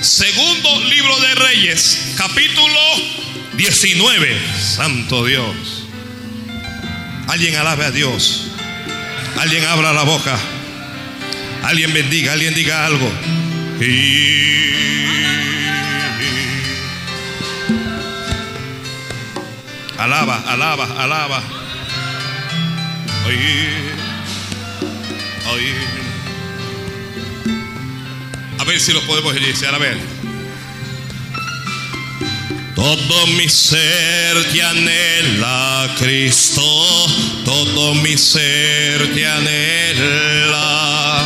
Segundo libro de Reyes, capítulo 19. Santo Dios. Alguien alabe a Dios. Alguien abra la boca. Alguien bendiga, alguien diga algo. Alaba, alaba, alaba. A ver si lo podemos iniciar. A ver. Todo mi ser te anhela, Cristo. Todo mi ser te anhela.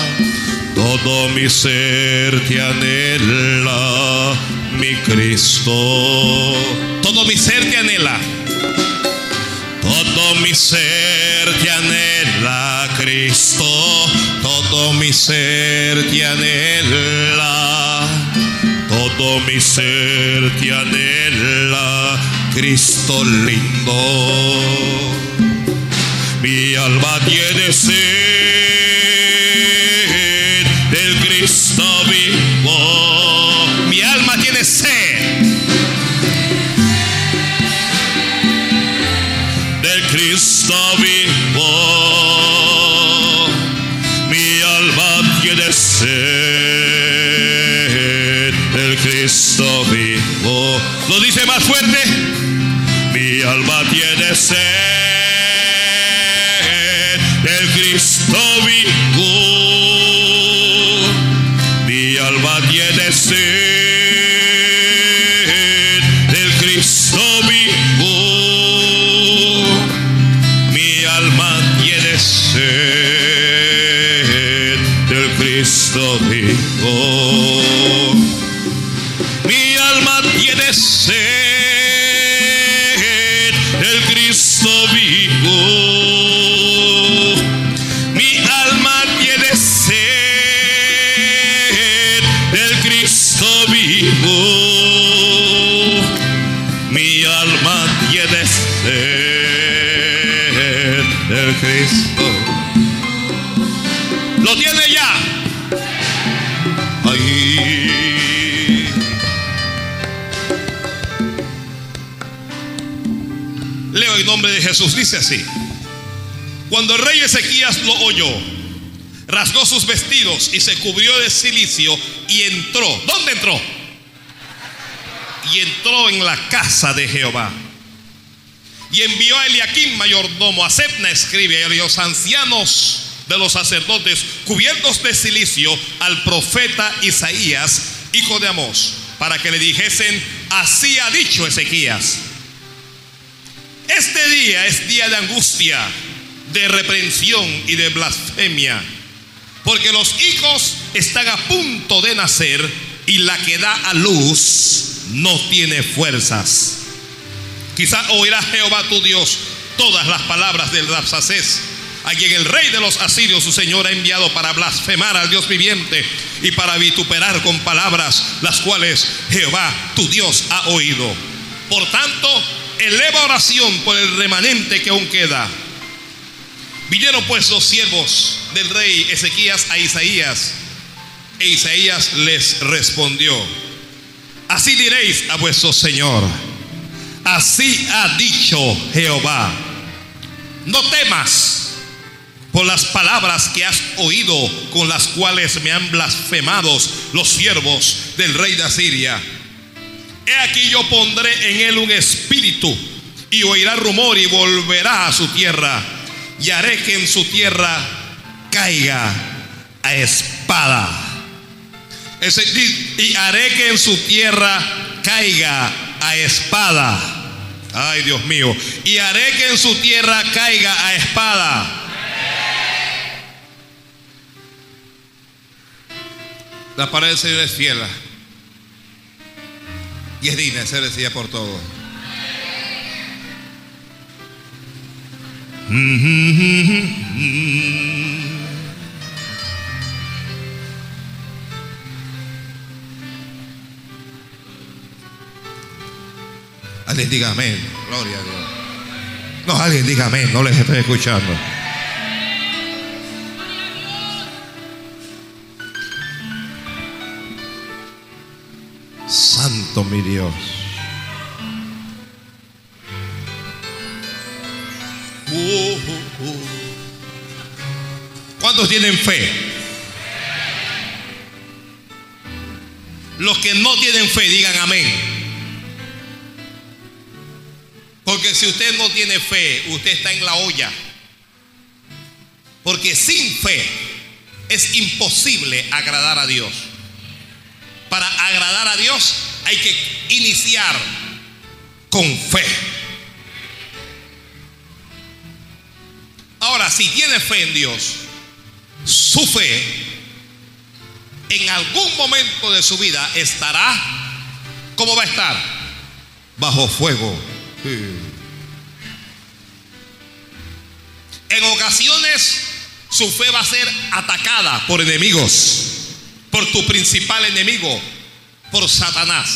Todo mi ser te anhela, mi Cristo. Todo mi ser te anhela. Todo mi ser te anhela, Cristo. Todo mi ser te anhela. Todo mi ser te anhela, Cristo lindo. Mi alma tiene sed Jesús, dice así. Cuando el rey Ezequías lo oyó, rasgó sus vestidos y se cubrió de silicio y entró. ¿Dónde entró? Y entró en la casa de Jehová. Y envió a Eliaquim mayordomo, a Sepna escribe, y a los ancianos de los sacerdotes cubiertos de silicio al profeta Isaías, hijo de Amós, para que le dijesen, así ha dicho Ezequías. Este día es día de angustia, de reprensión y de blasfemia, porque los hijos están a punto de nacer y la que da a luz no tiene fuerzas. Quizá oirá Jehová tu Dios todas las palabras del Rapsacés, a quien el rey de los asirios, su señor, ha enviado para blasfemar al Dios viviente y para vituperar con palabras las cuales Jehová tu Dios ha oído. Por tanto, eleva oración por el remanente que aún queda. Vinieron pues los siervos del rey Ezequías a Isaías, e Isaías les respondió, así diréis a vuestro Señor, así ha dicho Jehová, no temas por las palabras que has oído con las cuales me han blasfemado los siervos del rey de Asiria. He aquí yo pondré en él un espíritu y oirá rumor y volverá a su tierra y haré que en su tierra caiga a espada. Y haré que en su tierra caiga a espada. Ay, Dios mío. Y haré que en su tierra caiga a espada. La palabra del Señor es fiel. Y es digna de decía por todo. Alguien diga amén. Gloria a Dios. No, alguien diga amén. No les estoy escuchando. Santo mi Dios. ¿Cuántos tienen fe? Los que no tienen fe, digan amén. Porque si usted no tiene fe, usted está en la olla. Porque sin fe es imposible agradar a Dios. Para agradar a Dios hay que iniciar con fe. Ahora, si tiene fe en Dios, su fe en algún momento de su vida estará, ¿cómo va a estar? Bajo fuego. En ocasiones su fe va a ser atacada por enemigos, por tu principal enemigo, por Satanás.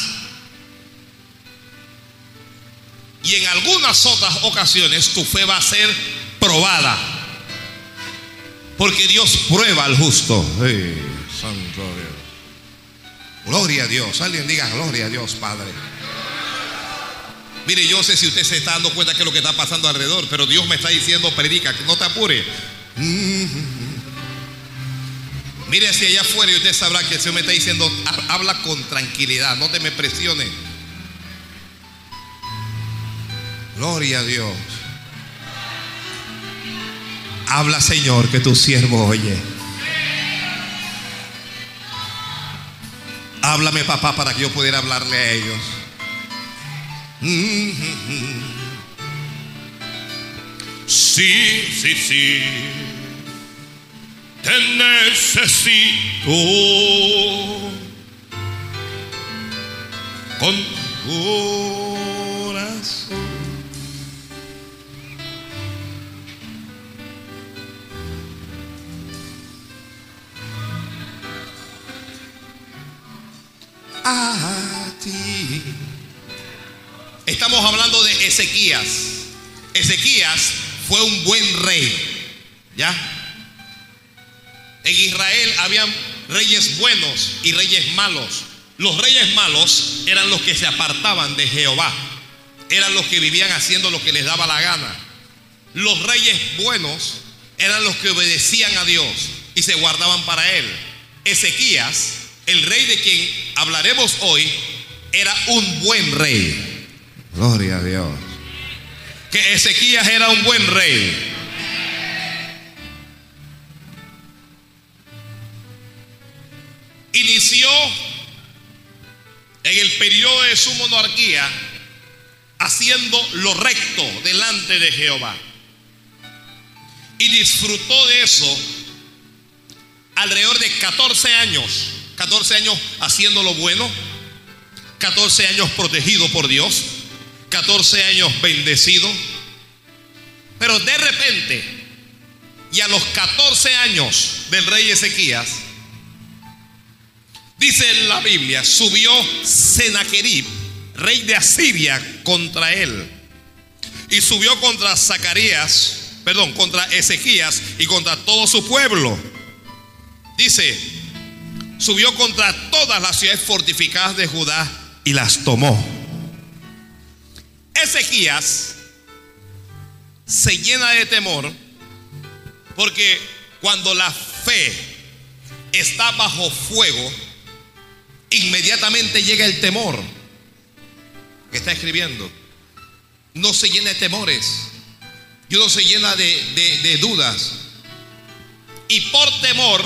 Y en algunas otras ocasiones tu fe va a ser probada. Porque Dios prueba al justo. Gloria a Dios. Alguien diga gloria a Dios, Padre. Mire, yo sé si usted se está dando cuenta que es lo que está pasando alrededor, pero Dios me está diciendo, predica, que no te apure. Mire hacia allá afuera y usted sabrá que el Señor me está diciendo, habla con tranquilidad, no te me presiones. Gloria a Dios. Habla Señor, que tu siervo oye. Háblame papá para que yo pudiera hablarle a ellos. Sí, sí, sí. Te necesito con corazón. A ti. Estamos hablando de Ezequías. Ezequías fue un buen rey. ¿Ya? En Israel habían reyes buenos y reyes malos. Los reyes malos eran los que se apartaban de Jehová. Eran los que vivían haciendo lo que les daba la gana. Los reyes buenos eran los que obedecían a Dios y se guardaban para él. Ezequías, el rey de quien hablaremos hoy, era un buen rey. Gloria a Dios. Que Ezequías era un buen rey. Inició en el periodo de su monarquía haciendo lo recto delante de Jehová. Y disfrutó de eso alrededor de 14 años. 14 años haciendo lo bueno, 14 años protegido por Dios, 14 años bendecido. Pero de repente, y a los 14 años del rey Ezequías, dice en la Biblia, subió Senaquerib, rey de Asiria, contra él. Y subió contra Zacarías, perdón, contra Ezequías y contra todo su pueblo. Dice, subió contra todas las ciudades fortificadas de Judá y las tomó. Ezequías se llena de temor porque cuando la fe está bajo fuego, inmediatamente llega el temor que está escribiendo. No se llena de temores, y uno se llena de, de dudas. Y por temor,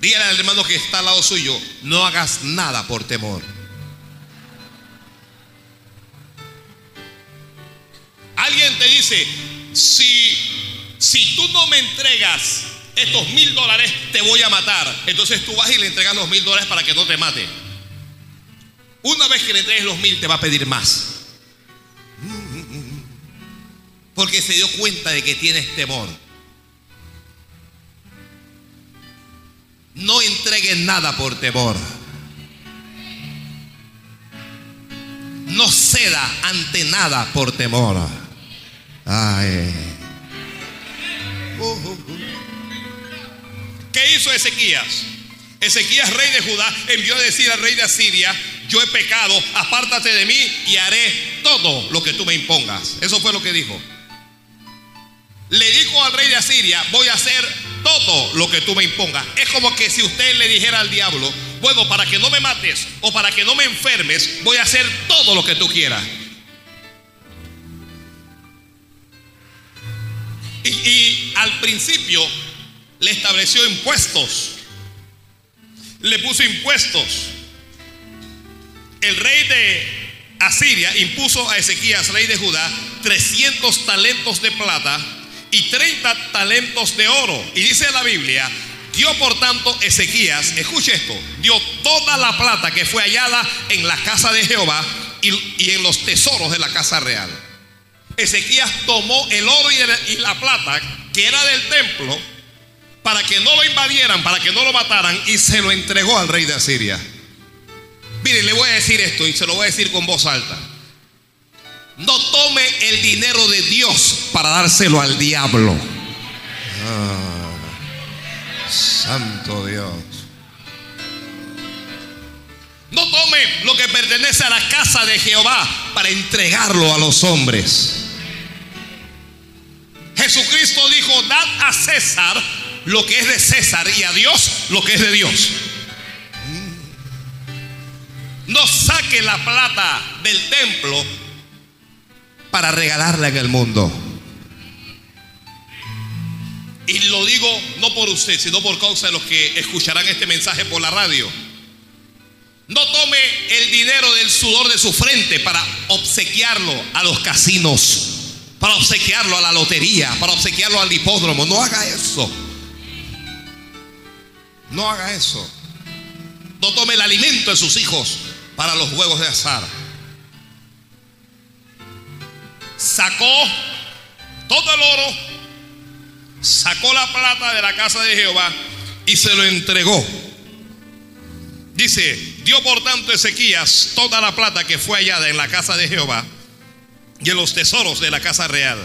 dígale al hermano que está al lado suyo, no hagas nada por temor. Alguien te dice, si, si tú no me entregas estos mil dólares, te voy a matar. Entonces tú vas y le entregas los mil dólares para que no te mate. Una vez que le entregues los mil, te va a pedir más. Porque se dio cuenta de que tienes temor. No entregues nada por temor. No ceda ante nada por temor. Ay. ¿Qué hizo Ezequías? Ezequías, rey de Judá, envió a decir al rey de Asiria, yo he pecado, apártate de mí y haré todo lo que tú me impongas. Eso fue lo que dijo. Le dijo al rey de Asiria, voy a hacer todo lo que tú me impongas. Es como que si usted le dijera al diablo, bueno, para que no me mates o para que no me enfermes, voy a hacer todo lo que tú quieras. Y, y al principio le estableció impuestos. Le puso impuestos. El rey de Asiria impuso a Ezequías, rey de Judá, 300 talentos de plata y 30 talentos de oro. Y dice la Biblia, dio por tanto Ezequías, escuche esto, dio toda la plata que fue hallada en la casa de Jehová y, y en los tesoros de la casa real. Ezequías tomó el oro y la plata que era del templo para que no lo invadieran, para que no lo mataran y se lo entregó al rey de Asiria. Mire, le voy a decir esto y se lo voy a decir con voz alta. No tome el dinero de Dios para dárselo al diablo. Ah, santo Dios. No tome lo que pertenece a la casa de Jehová para entregarlo a los hombres. Jesucristo dijo, dad a César lo que es de César y a Dios lo que es de Dios. No saque la plata del templo para regalarla en el mundo. Y lo digo no por usted, sino por causa de los que escucharán este mensaje por la radio. No tome el dinero del sudor de su frente para obsequiarlo a los casinos, para obsequiarlo a la lotería, para obsequiarlo al hipódromo. No haga eso. No haga eso. No tome el alimento de sus hijos para los juegos de azar. Sacó todo el oro, sacó la plata de la casa de Jehová y se lo entregó. Dice, dio por tanto Ezequías toda la plata que fue hallada en la casa de Jehová y en los tesoros de la casa real.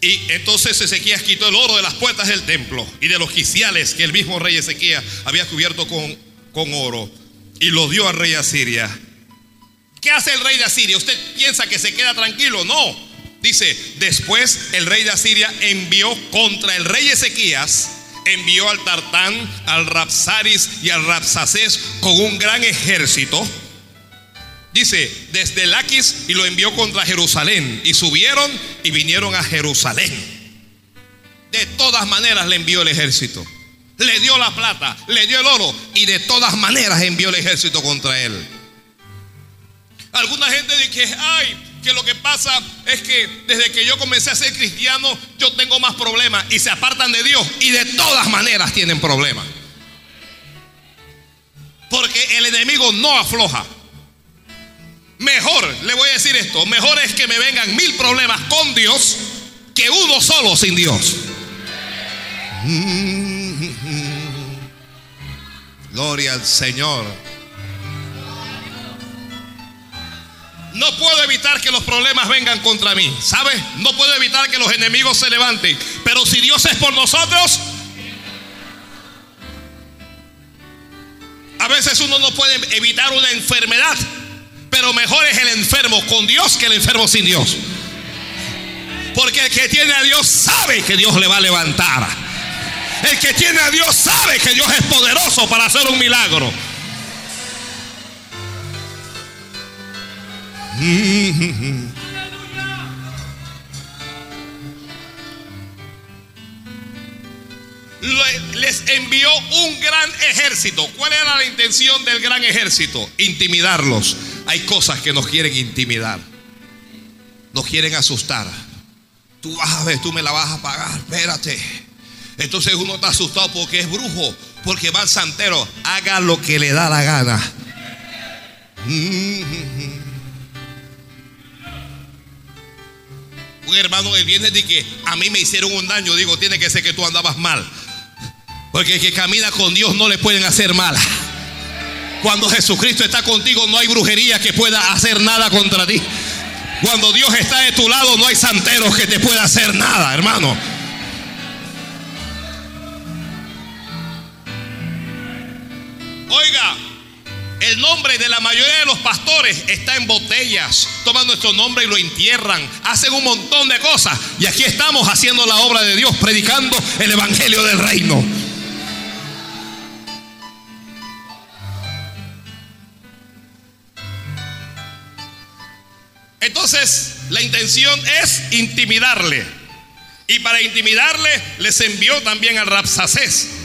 Y entonces Ezequías quitó el oro de las puertas del templo y de los quiciales que el mismo rey Ezequías había cubierto con, con oro y lo dio al rey de Asiria. ¿Qué hace el rey de Asiria? ¿Usted piensa que se queda tranquilo? No. Dice, después el rey de Asiria envió contra el rey Ezequías, envió al Tartán, al Rapsaris y al Rapsacés con un gran ejército. Dice, desde Laquis y lo envió contra Jerusalén. Y subieron y vinieron a Jerusalén. De todas maneras le envió el ejército le dio la plata, le dio el oro y de todas maneras envió el ejército contra él. Alguna gente dice ay, que lo que pasa es que desde que yo comencé a ser cristiano yo tengo más problemas y se apartan de Dios y de todas maneras tienen problemas. Porque el enemigo no afloja. Mejor, le voy a decir esto, mejor es que me vengan mil problemas con Dios que uno solo sin Dios. Gloria al Señor. No puedo evitar que los problemas vengan contra mí, ¿sabe? No puedo evitar que los enemigos se levanten. Pero si Dios es por nosotros, a veces uno no puede evitar una enfermedad, pero mejor es el enfermo con Dios que el enfermo sin Dios. Porque el que tiene a Dios sabe que Dios le va a levantar. El que tiene a Dios sabe que Dios es poderoso para hacer un milagro. Les envió un gran ejército. ¿Cuál era la intención del gran ejército? Intimidarlos. Hay cosas que nos quieren intimidar. Nos quieren asustar. Tú vas a ver, tú me la vas a pagar. Espérate. Entonces uno está asustado porque es brujo, porque va al santero. Haga lo que le da la gana. Un hermano el viernes dice que a mí me hicieron un daño. Digo, tiene que ser que tú andabas mal. Porque el que camina con Dios no le pueden hacer mal. Cuando Jesucristo está contigo, no hay brujería que pueda hacer nada contra ti. Cuando Dios está de tu lado, no hay santeros que te pueda hacer nada, hermano. El nombre de la mayoría de los pastores está en botellas. Toman nuestro nombre y lo entierran. Hacen un montón de cosas. Y aquí estamos haciendo la obra de Dios, predicando el Evangelio del Reino. Entonces, la intención es intimidarle. Y para intimidarle, les envió también al Rapsacés.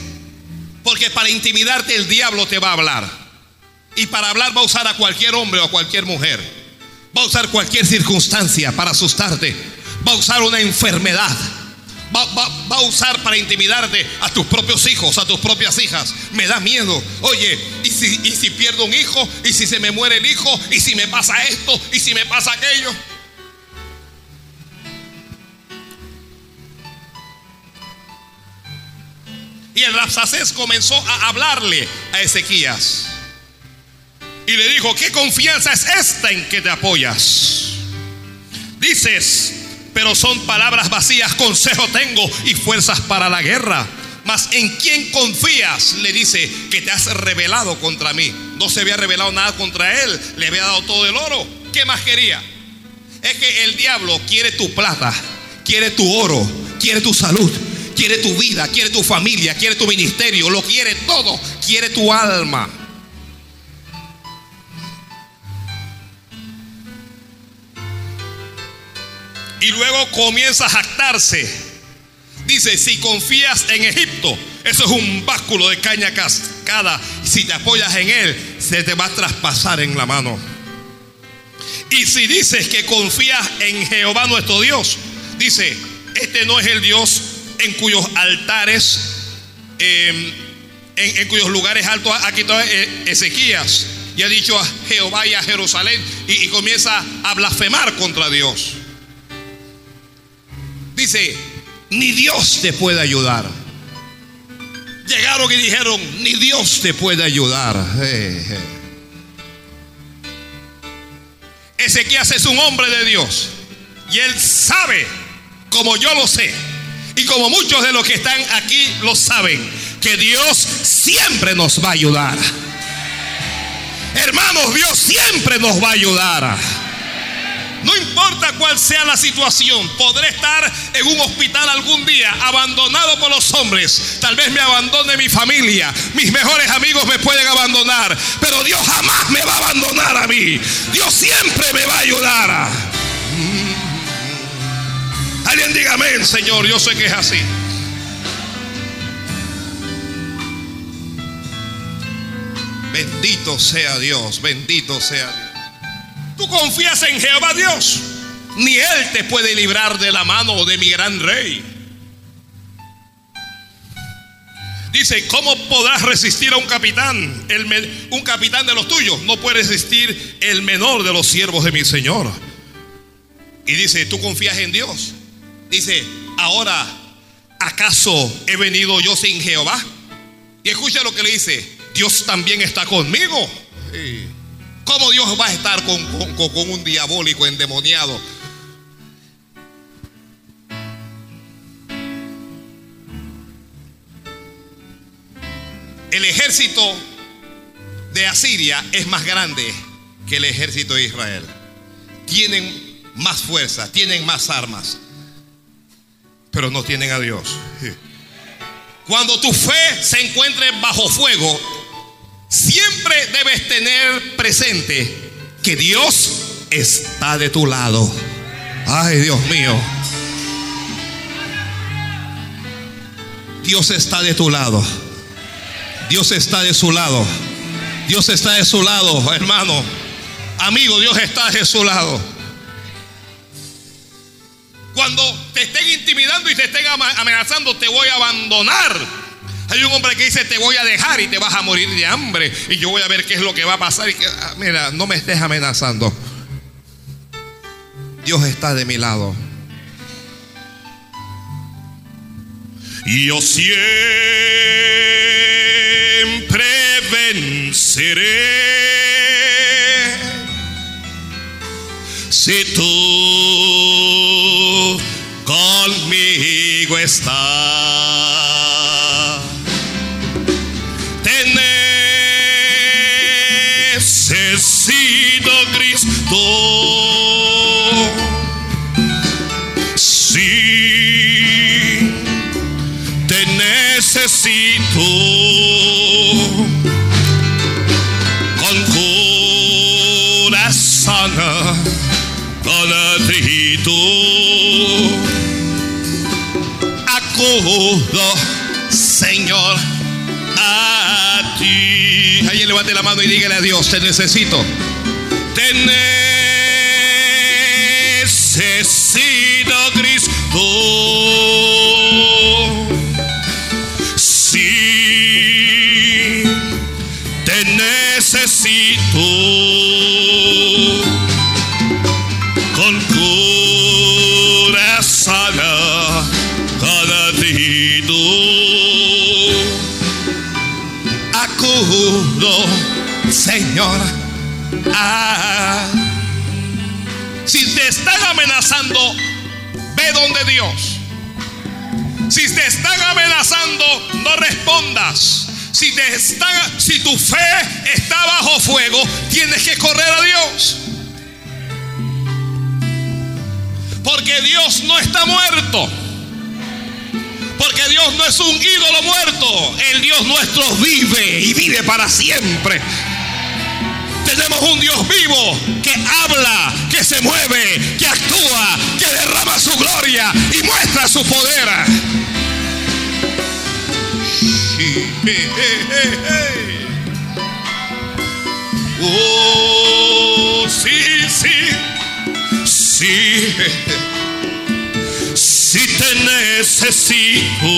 Porque para intimidarte el diablo te va a hablar. Y para hablar va a usar a cualquier hombre o a cualquier mujer. Va a usar cualquier circunstancia para asustarte. Va a usar una enfermedad. Va, a usar para intimidarte a tus propios hijos, a tus propias hijas. Me da miedo. Oye, ¿y si, ¿y si pierdo un hijo? ¿Y si se me muere el hijo? ¿Y si me pasa esto? ¿Y si me pasa aquello? Y el Rapsacés comenzó a hablarle a Ezequías. Y le dijo, ¿qué confianza es esta en que te apoyas? Dices, pero son palabras vacías, consejo tengo y fuerzas para la guerra. Mas en quién confías, le dice, que te has revelado contra mí. No se había revelado nada contra él, le había dado todo el oro. ¿Qué más quería? Es que el diablo quiere tu plata, quiere tu oro, quiere tu salud, quiere tu vida, quiere tu familia, quiere tu ministerio, lo quiere todo, quiere tu alma. Y luego comienza a jactarse. Dice, si confías en Egipto, eso es un básculo de caña cascada. Si te apoyas en él, se te va a traspasar en la mano. Y si dices que confías en Jehová nuestro Dios, dice, este no es el Dios en cuyos altares, em, en, cuyos lugares altos ha quitado e-, Ezequías y ha dicho a Jehová y a Jerusalén y, comienza a blasfemar contra Dios. Dice, ni Dios te puede ayudar. Llegaron y dijeron, ni Dios te puede ayudar. Ezequías es un hombre de Dios y él sabe, como yo lo sé, y como muchos de los que están aquí lo saben, que Dios siempre nos va a ayudar. Hermanos, Dios siempre nos va a ayudar. No importa cuál sea la situación, podré estar en un hospital algún día abandonado por los hombres. Tal vez me abandone mi familia, mis mejores amigos me pueden abandonar, pero Dios jamás me va a abandonar a mí. Dios siempre me va a ayudar. Alguien diga amén, Señor. Yo sé que es así. Bendito sea Dios, bendito sea Dios. Tú confías en Jehová Dios, ni Él te puede librar de la mano de mi gran rey. Dice, ¿cómo podrás resistir a un capitán? Un capitán de los tuyos no puede resistir el menor de los siervos de mi Señor. Y dice, ¿tú confías en Dios? Dice, ahora, ¿acaso he venido yo sin Jehová? Y escucha lo que le dice, Dios también está conmigo. ¿Cómo Dios va a estar con, con un diabólico endemoniado? El ejército de Asiria es más grande que el ejército de Israel. Tienen más fuerza, tienen más armas pero no tienen a Dios. Cuando tu fe se encuentre bajo fuego, siempre debes tener presente que Dios está de tu lado. Ay, Dios mío. Dios está de tu lado. Dios está de su lado. Dios está de su lado, hermano. Amigo, Dios está de su lado. Cuando te estén intimidando y te estén amenazando, te voy a abandonar. Hay un hombre que dice, te voy a dejar y te vas a morir de hambre. Y yo voy a ver qué es lo que va a pasar. Ah, mira, no me estés amenazando. Dios está de mi lado. Y yo siempre venceré. Si tú conmigo está. Tenés necesito Cristo. Dios, te necesito. Si tu fe está bajo fuego, tienes que correr a Dios. Porque Dios no está muerto. Porque Dios no es un ídolo muerto. El Dios nuestro vive y vive para siempre. Tenemos un Dios vivo que habla, que se mueve, que actúa, que derrama su gloria y muestra su poder. Oh, sí, sí, sí, sí te necesito.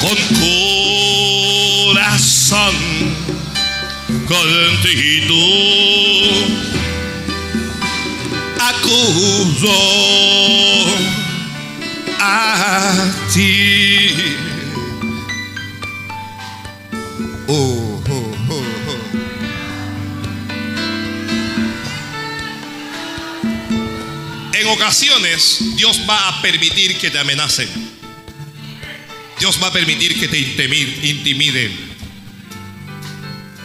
Con corazón contigo. Acudo Dios va a permitir que te amenacen. Dios va a permitir que te intimi- intimiden.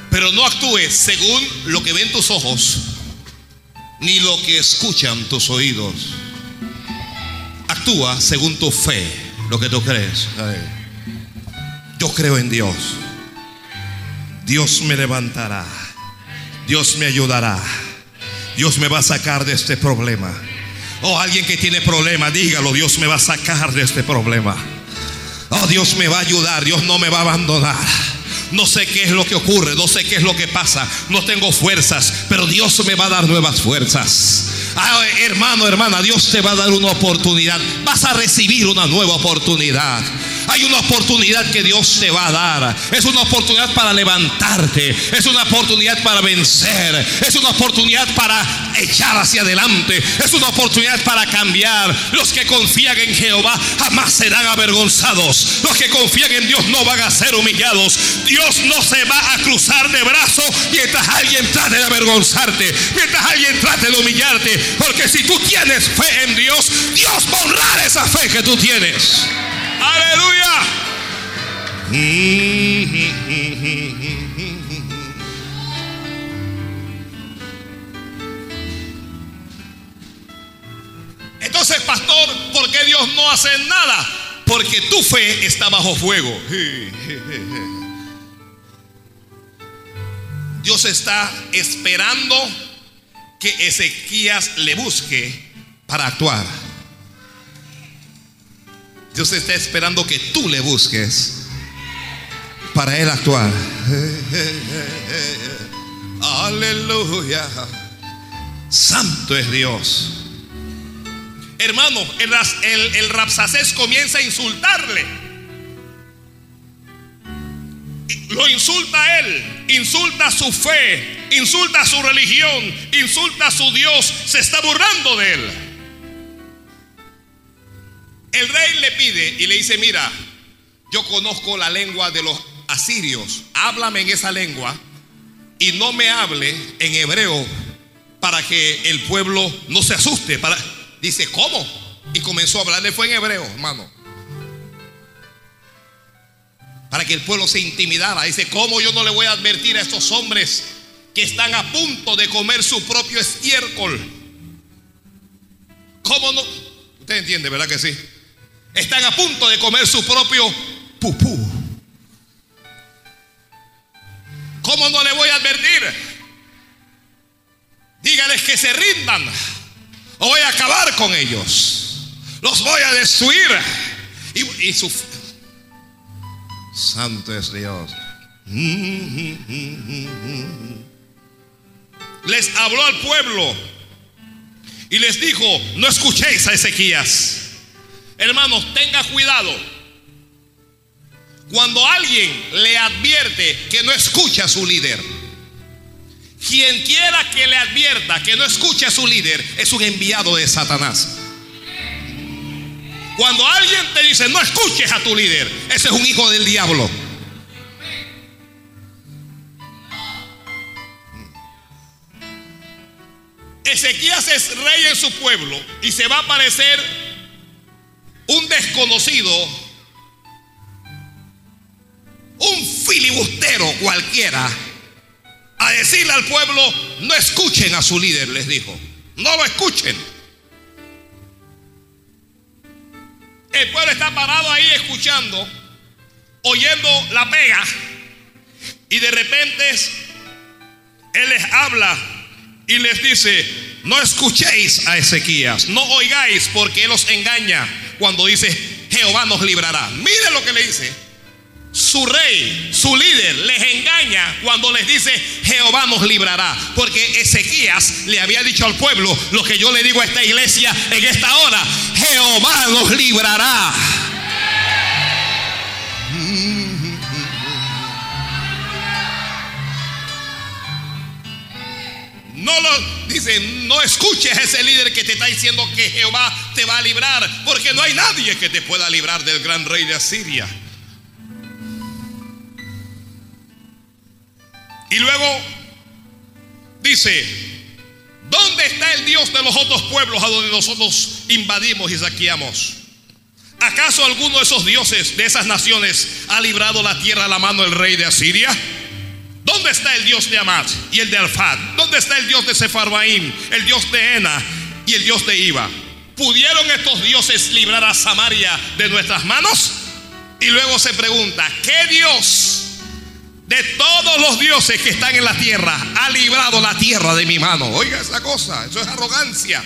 Pero no actúes según lo que ven tus ojos, ni lo que escuchan tus oídos. Actúa según tu fe, lo que tú crees. Yo creo en Dios. Dios me levantará. Dios me ayudará. Dios me va a sacar de este problema. Oh, alguien que tiene problema, dígalo, Dios me va a sacar de este problema. Oh, Dios me va a ayudar, Dios no me va a abandonar. No sé qué es lo que ocurre, no sé qué es lo que pasa, no tengo fuerzas, pero Dios me va a dar nuevas fuerzas. Ah, hermano, hermana, Dios te va a dar una oportunidad. Vas a recibir una nueva oportunidad. Hay una oportunidad que Dios te va a dar. Es una oportunidad para levantarte. Es una oportunidad para vencer. Es una oportunidad para echar hacia adelante. Es una oportunidad para cambiar. Los que confían en Jehová jamás serán avergonzados. Los que confían en Dios no van a ser humillados. Dios no se va a cruzar de brazos mientras alguien trate de avergonzarte. Mientras alguien trate de humillarte. Porque si tú tienes fe en Dios, Dios va a honrar esa fe que tú tienes. Aleluya. Entonces, pastor, ¿por qué Dios no hace nada? Porque tu fe está bajo fuego. Dios está esperando que Ezequías le busque para actuar. Dios está esperando que tú le busques para él actuar. Aleluya. Santo es Dios. Hermano, el, el, Rapsacés comienza a insultarle. Lo insulta a él, insulta su fe, insulta su religión, insulta a su Dios, se está burlando de él. El rey le pide y le dice, mira, yo conozco la lengua de los asirios, háblame en esa lengua y no me hable en hebreo para que el pueblo no se asuste. Para... Dice, ¿cómo? Y comenzó a hablarle, fue en hebreo, hermano. para que el pueblo se intimidara. Dice, ¿cómo yo no le voy a advertir a estos hombres que están a punto de comer su propio estiércol? ¿Cómo no? Usted entiende, ¿verdad que sí? Están a punto de comer su propio pupú. ¿Cómo no le voy a advertir? Dígales que se rindan o voy a acabar con ellos. Los voy a destruir. Y, y su... Santo es Dios. Les habló al pueblo y les dijo, no escuchéis a Ezequías. Hermanos, tenga cuidado. Cuando alguien le advierte que no escucha a su líder, quien quiera que le advierta que no escuche a su líder es un enviado de Satanás. Cuando alguien te dice no escuches a tu líder, ese es un hijo del diablo. Ezequías es rey en su pueblo y se va a aparecer un desconocido, un filibustero cualquiera, a decirle al pueblo, no escuchen a su líder, les dijo, no lo escuchen. El pueblo está parado ahí escuchando, oyendo la pega, y de repente Él les habla y les dice, no escuchéis a Ezequías, no oigáis porque Él os engaña cuando dice, Jehová nos librará. Mire lo que le dice. Su rey, su líder, les engaña cuando les dice, Jehová nos librará. Porque Ezequías le había dicho al pueblo lo que yo le digo a esta iglesia en esta hora, Jehová nos librará. No lo dice, no escuches a ese líder que te está diciendo que Jehová te va a librar, porque no hay nadie que te pueda librar del gran rey de Asiria. Y luego dice, ¿dónde está el Dios de los otros pueblos a donde nosotros invadimos y saqueamos? ¿Acaso alguno de esos dioses de esas naciones ha librado la tierra a la mano del rey de Asiria? ¿Dónde está el Dios de Amat y el de Alfad? ¿Dónde está el Dios de Sefarbaim, el Dios de Ena y el Dios de Iba? ¿Pudieron estos dioses librar a Samaria de nuestras manos? Y luego se pregunta, ¿qué Dios de todos los dioses que están en la tierra ha librado la tierra de mi mano? Oiga esa cosa, eso es arrogancia.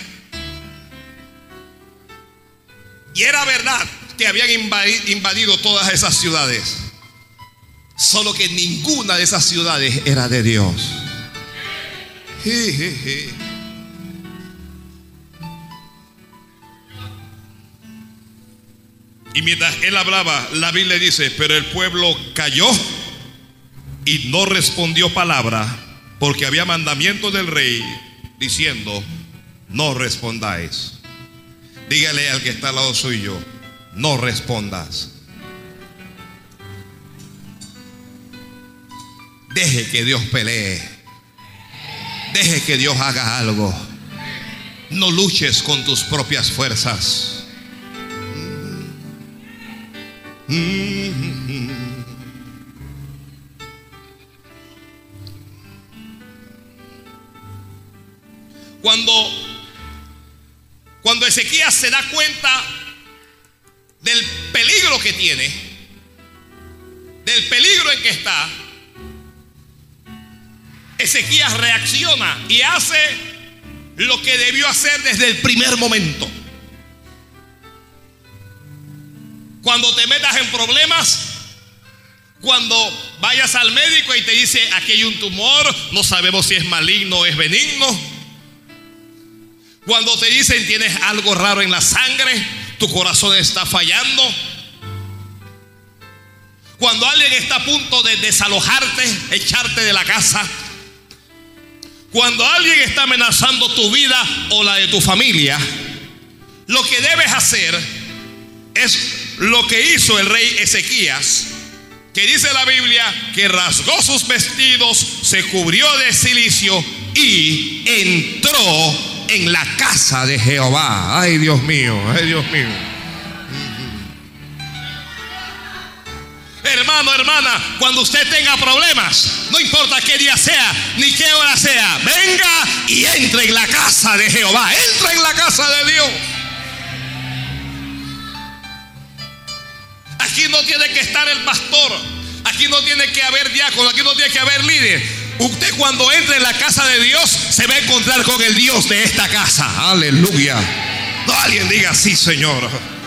Y era verdad que habían invadido todas esas ciudades. Solo que ninguna de esas ciudades era de Dios. Y mientras él hablaba, la Biblia dice, pero el pueblo cayó y no respondió palabra porque había mandamiento del rey diciendo, no respondáis. Dígale al que está al lado suyo, no respondas. Deje que Dios pelee. Deje que Dios haga algo. No luches con tus propias fuerzas. Cuando cuando Ezequías se da cuenta del peligro que tiene, del peligro en que está, Ezequías reacciona y hace lo que debió hacer desde el primer momento. Cuando te metas en problemas, cuando vayas al médico y te dice aquí hay un tumor, no sabemos si es maligno o es benigno. Cuando te dicen tienes algo raro en la sangre, tu corazón está fallando. Cuando alguien está a punto de desalojarte, echarte de la casa, cuando alguien está amenazando tu vida o la de tu familia, lo que debes hacer es lo que hizo el rey Ezequías, que dice la Biblia que rasgó sus vestidos, se cubrió de silicio y entró en la casa de Jehová. Ay Dios mío, ay Dios mío. Hermano, hermana, cuando usted tenga problemas, no importa qué día sea, ni qué hora sea, venga y entre en la casa de Jehová, entra en la casa de Dios. Aquí no tiene que estar el pastor, aquí no tiene que haber diácono, aquí no tiene que haber líder. Usted cuando entre en la casa de Dios se va a encontrar con el Dios de esta casa. Aleluya. No alguien diga sí, Señor.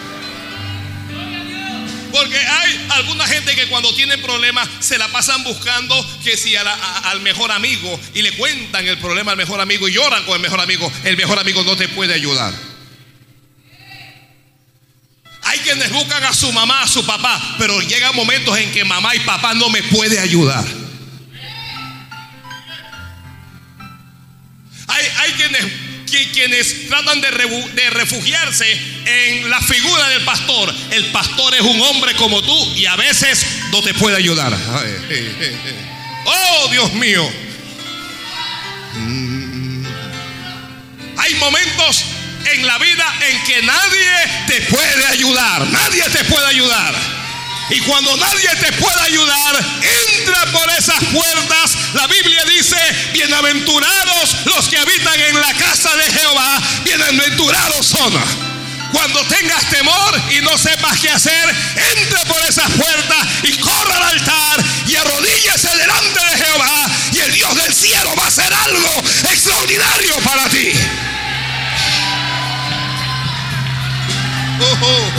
Porque hay alguna gente que cuando tienen problemas se la pasan buscando que si al mejor amigo y le cuentan el problema al mejor amigo y lloran con el mejor amigo, el mejor amigo no te puede ayudar. Hay quienes buscan a su mamá, a su papá, pero llegan momentos en que mamá y papá no me puede ayudar. Hay, hay quienes quienes tratan de, refugiarse en la figura del pastor. El pastor es un hombre como tú y a veces no te puede ayudar. Oh, Dios mío. Mm. Hay momentos en la vida en que nadie te puede ayudar. Nadie te puede ayudar. Y cuando nadie te pueda ayudar, entra por esas puertas. La Biblia dice, bienaventurados los que habitan en la casa de Jehová, bienaventurados son. Cuando tengas temor y no sepas qué hacer, entra por esas puertas y corra al altar y arrodíllese delante de Jehová y el Dios del cielo va a hacer algo extraordinario para ti. Oh, oh,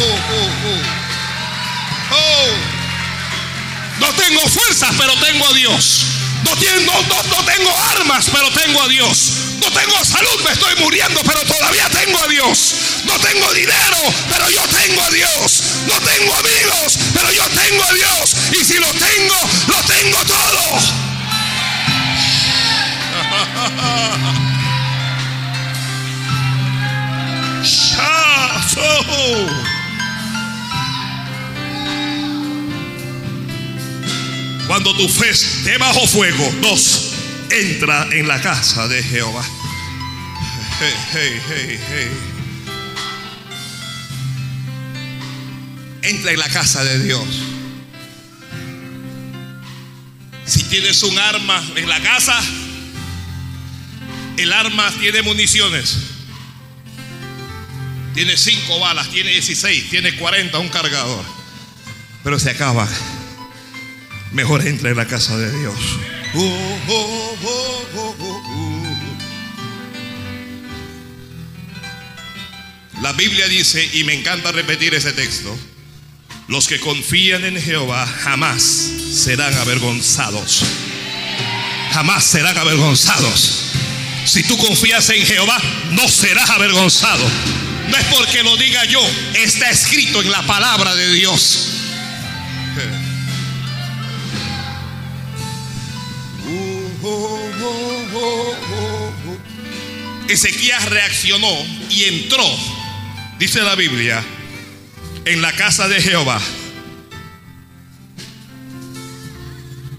tengo fuerzas, pero tengo a Dios. No, tengo, no, tengo armas, pero tengo a Dios. No tengo salud, me estoy muriendo, pero todavía tengo a Dios. No tengo dinero, pero yo tengo a Dios. No tengo amigos, pero yo tengo a Dios. Y si lo tengo, lo tengo todo. Cuando tu fe esté bajo fuego, dos, entra en la casa de Jehová. Entra en la casa de Dios. Si tienes un arma en la casa, el arma tiene municiones. Tiene cinco balas, tiene 16, tiene 40, un cargador. Pero se acaba mejor entra en la casa de Dios. la Biblia dice, y me encanta repetir ese texto, los que confían en Jehová jamás serán avergonzados. Jamás serán avergonzados. Si tú confías en Jehová, no serás avergonzado. No es porque lo diga yo, está escrito en la palabra de Dios. Ezequías reaccionó y entró, dice la Biblia, en la casa de Jehová.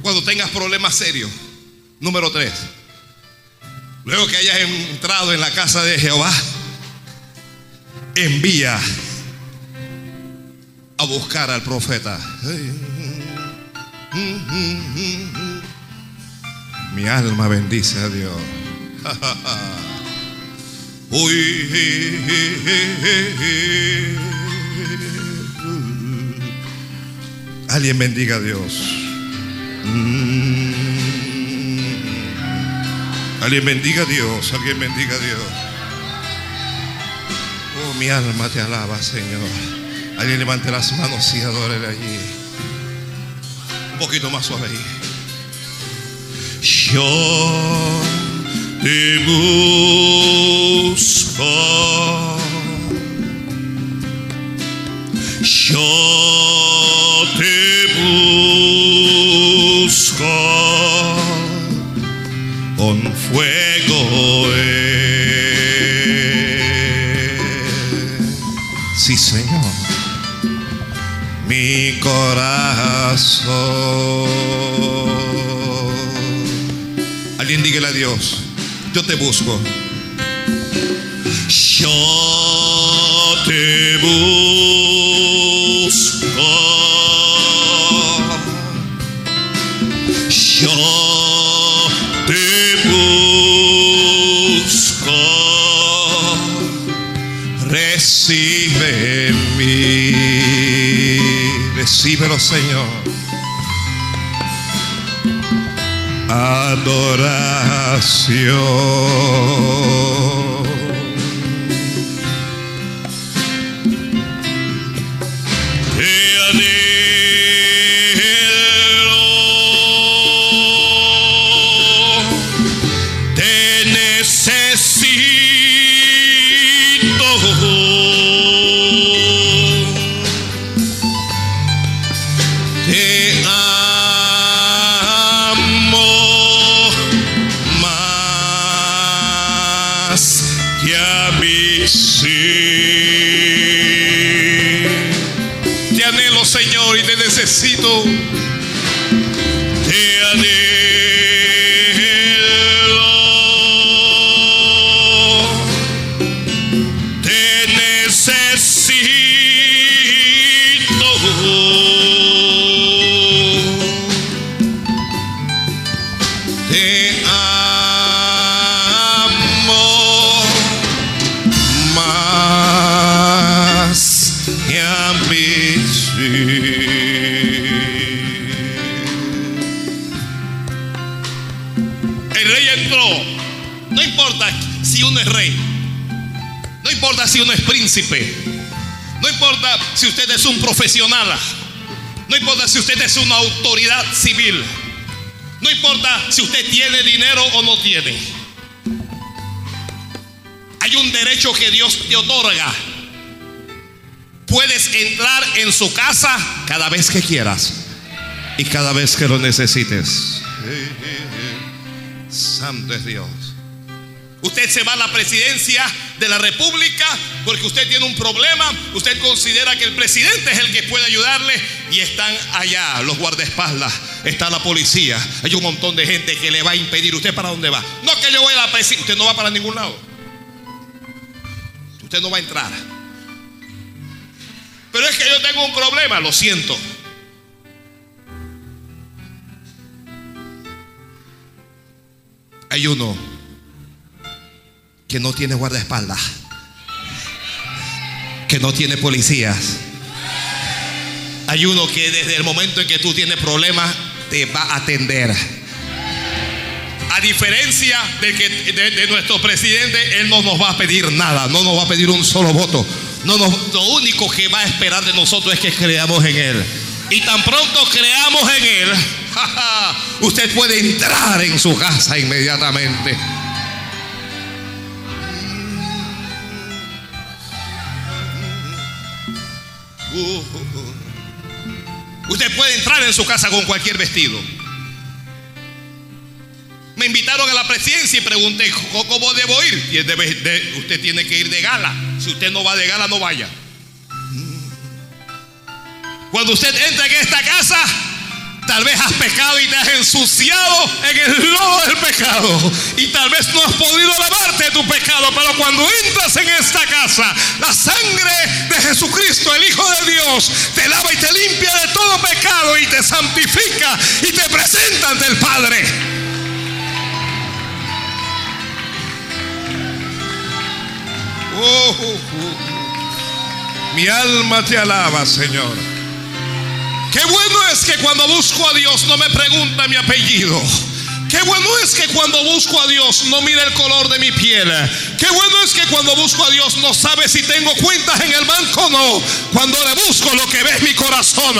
Cuando tengas problemas serios. Número tres. Luego que hayas entrado en la casa de Jehová, envía a buscar al profeta. Mi alma bendice a Dios. Uy, Alguien bendiga a Dios. Mm. Alguien bendiga a Dios. Alguien bendiga a Dios. Oh, mi alma te alaba, Señor. Alguien levante las manos y adore allí. Un poquito más suave ahí. Yo te busco. Yo te busco con fuego. Sí, Señor. Mi corazón alguien, a Dios, yo te busco. Yo te busco. Yo te busco. Recibe mí. Recíbelo, Señor. Adoración. Si usted es un profesional. No importa si usted es una autoridad civil. No importa si usted tiene dinero o no tiene. Hay un derecho que Dios te otorga. Puedes entrar en su casa cada vez que quieras y cada vez que lo necesites. Santo es Dios. Usted se va a la presidencia de la República porque usted tiene un problema, usted considera que el presidente es el que puede ayudarle y están allá los guardaespaldas, está la policía, hay un montón de gente que le va a impedir. ¿Usted para dónde va? No que yo voy a la presidencia, usted no va para ningún lado. Usted no va a entrar. Pero es que yo tengo un problema, lo siento. Hay uno que no tiene guardaespaldas, que no tiene policías. Hay uno que desde el momento en que tú tienes problemas te va a atender. A diferencia de, que, de, nuestro presidente, él no nos va a pedir nada, no nos va a pedir un solo voto. No lo único que va a esperar de nosotros es que creamos en él. Y tan pronto creamos en él, usted puede entrar en su casa inmediatamente. Usted puede entrar en su casa con cualquier vestido. Me invitaron a la presidencia y pregunté, "¿Cómo- ¿cómo debo ir? Y usted tiene que ir de gala. Si usted no va de gala, no vaya. Cuando usted entra en esta casa, tal vez has pecado y te has ensuciado en el lodo del pecado. Y tal vez no has podido lavarte de tu pecado. Pero cuando entras en esta casa, la sangre de Jesucristo, el Hijo de Dios, te lava y te limpia de todo pecado y te santifica y te presenta ante el Padre. Oh, oh, oh. Mi alma te alaba, Señor. Qué bueno es que cuando busco a Dios no me pregunta mi apellido. Qué bueno es que cuando busco a Dios no mira el color de mi piel. Qué bueno es que cuando busco a Dios no sabe si tengo cuentas en el banco o no. Cuando le busco lo que ve es mi corazón.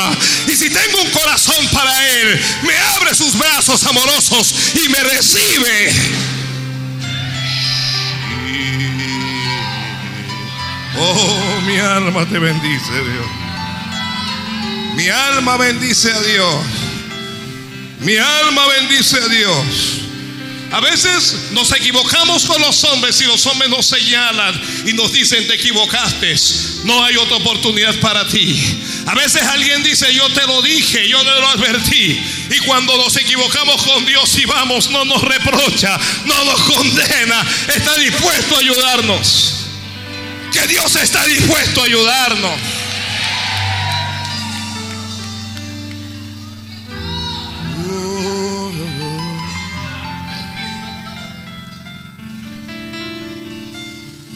Y si tengo un corazón para Él, me abre sus brazos amorosos y me recibe. Oh, mi alma te bendice, Dios. Mi alma bendice a Dios. Mi alma bendice a Dios. A veces nos equivocamos con los hombres y los hombres nos señalan y nos dicen te equivocaste. No hay otra oportunidad para ti. A veces alguien dice yo te lo dije, yo te lo advertí. Y cuando nos equivocamos con Dios y vamos, no nos reprocha, no nos condena. Está dispuesto a ayudarnos. Que Dios está dispuesto a ayudarnos.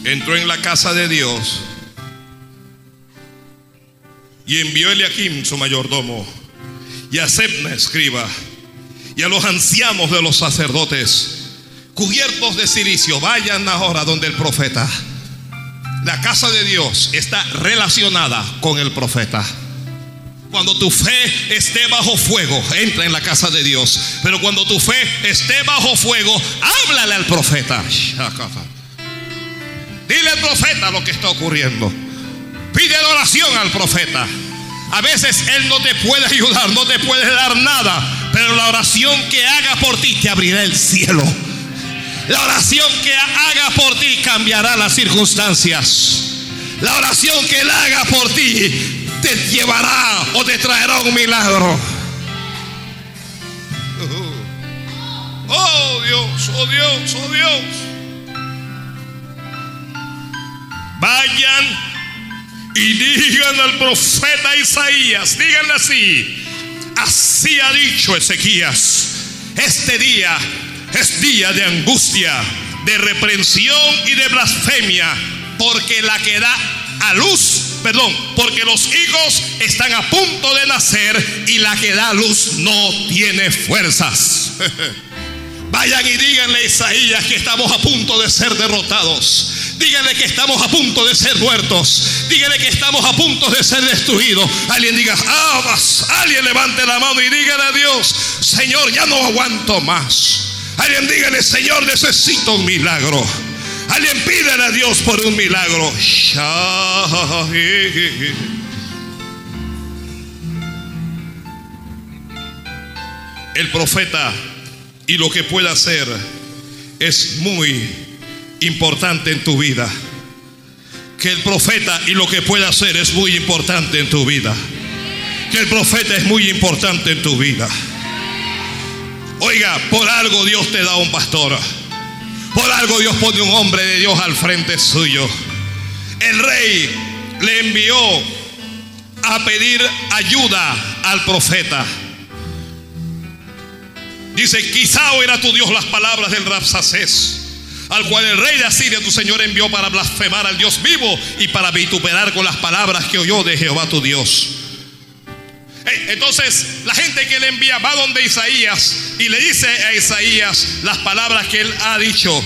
Entró en la casa de Dios y envió Eliakim, su mayordomo, y a Sebna escriba y a los ancianos de los sacerdotes cubiertos de silicio, vayan ahora donde el profeta. La casa de Dios está relacionada con el profeta. Cuando tu fe esté bajo fuego, entra en la casa de Dios. Pero cuando tu fe esté bajo fuego, háblale al profeta. Dile al profeta lo que está ocurriendo. Pide oración al profeta. A veces Él no te puede ayudar, no te puede dar nada. Pero la oración que haga por ti te abrirá el cielo. La oración que haga por ti cambiará las circunstancias. La oración que Él haga por ti te llevará o te traerá un milagro. Oh Dios, oh Dios, oh Dios. Vayan y digan al profeta Isaías, díganle así, así ha dicho Ezequías, este día es día de angustia, de reprensión y de blasfemia, porque la que da a luz, perdón, porque los hijos están a punto de nacer y la que da a luz no tiene fuerzas. Vayan y díganle a Isaías que estamos a punto de ser derrotados. Díganle que estamos a punto de ser muertos. Díganle que estamos a punto de ser destruidos. Alguien diga, Abas. Alguien levante la mano y dígale a Dios, Señor, ya no aguanto más. Alguien dígale, Señor, necesito un milagro. Alguien pídele a Dios por un milagro. El profeta y lo que puede hacer es muy importante en tu vida. Que el profeta y lo que puede hacer es muy importante en tu vida. Que el profeta es muy importante en tu vida. Oiga, por algo Dios te da un pastor. Por algo Dios pone un hombre de Dios al frente suyo. El rey le envió a pedir ayuda al profeta. Dice, quizá oirá tu Dios las palabras del Rapsacés, al cual el rey de Asiria, tu Señor, envió para blasfemar al Dios vivo y para vituperar con las palabras que oyó de Jehová tu Dios. Entonces, la gente que le envía va donde Isaías y le dice a Isaías las palabras que él ha dicho.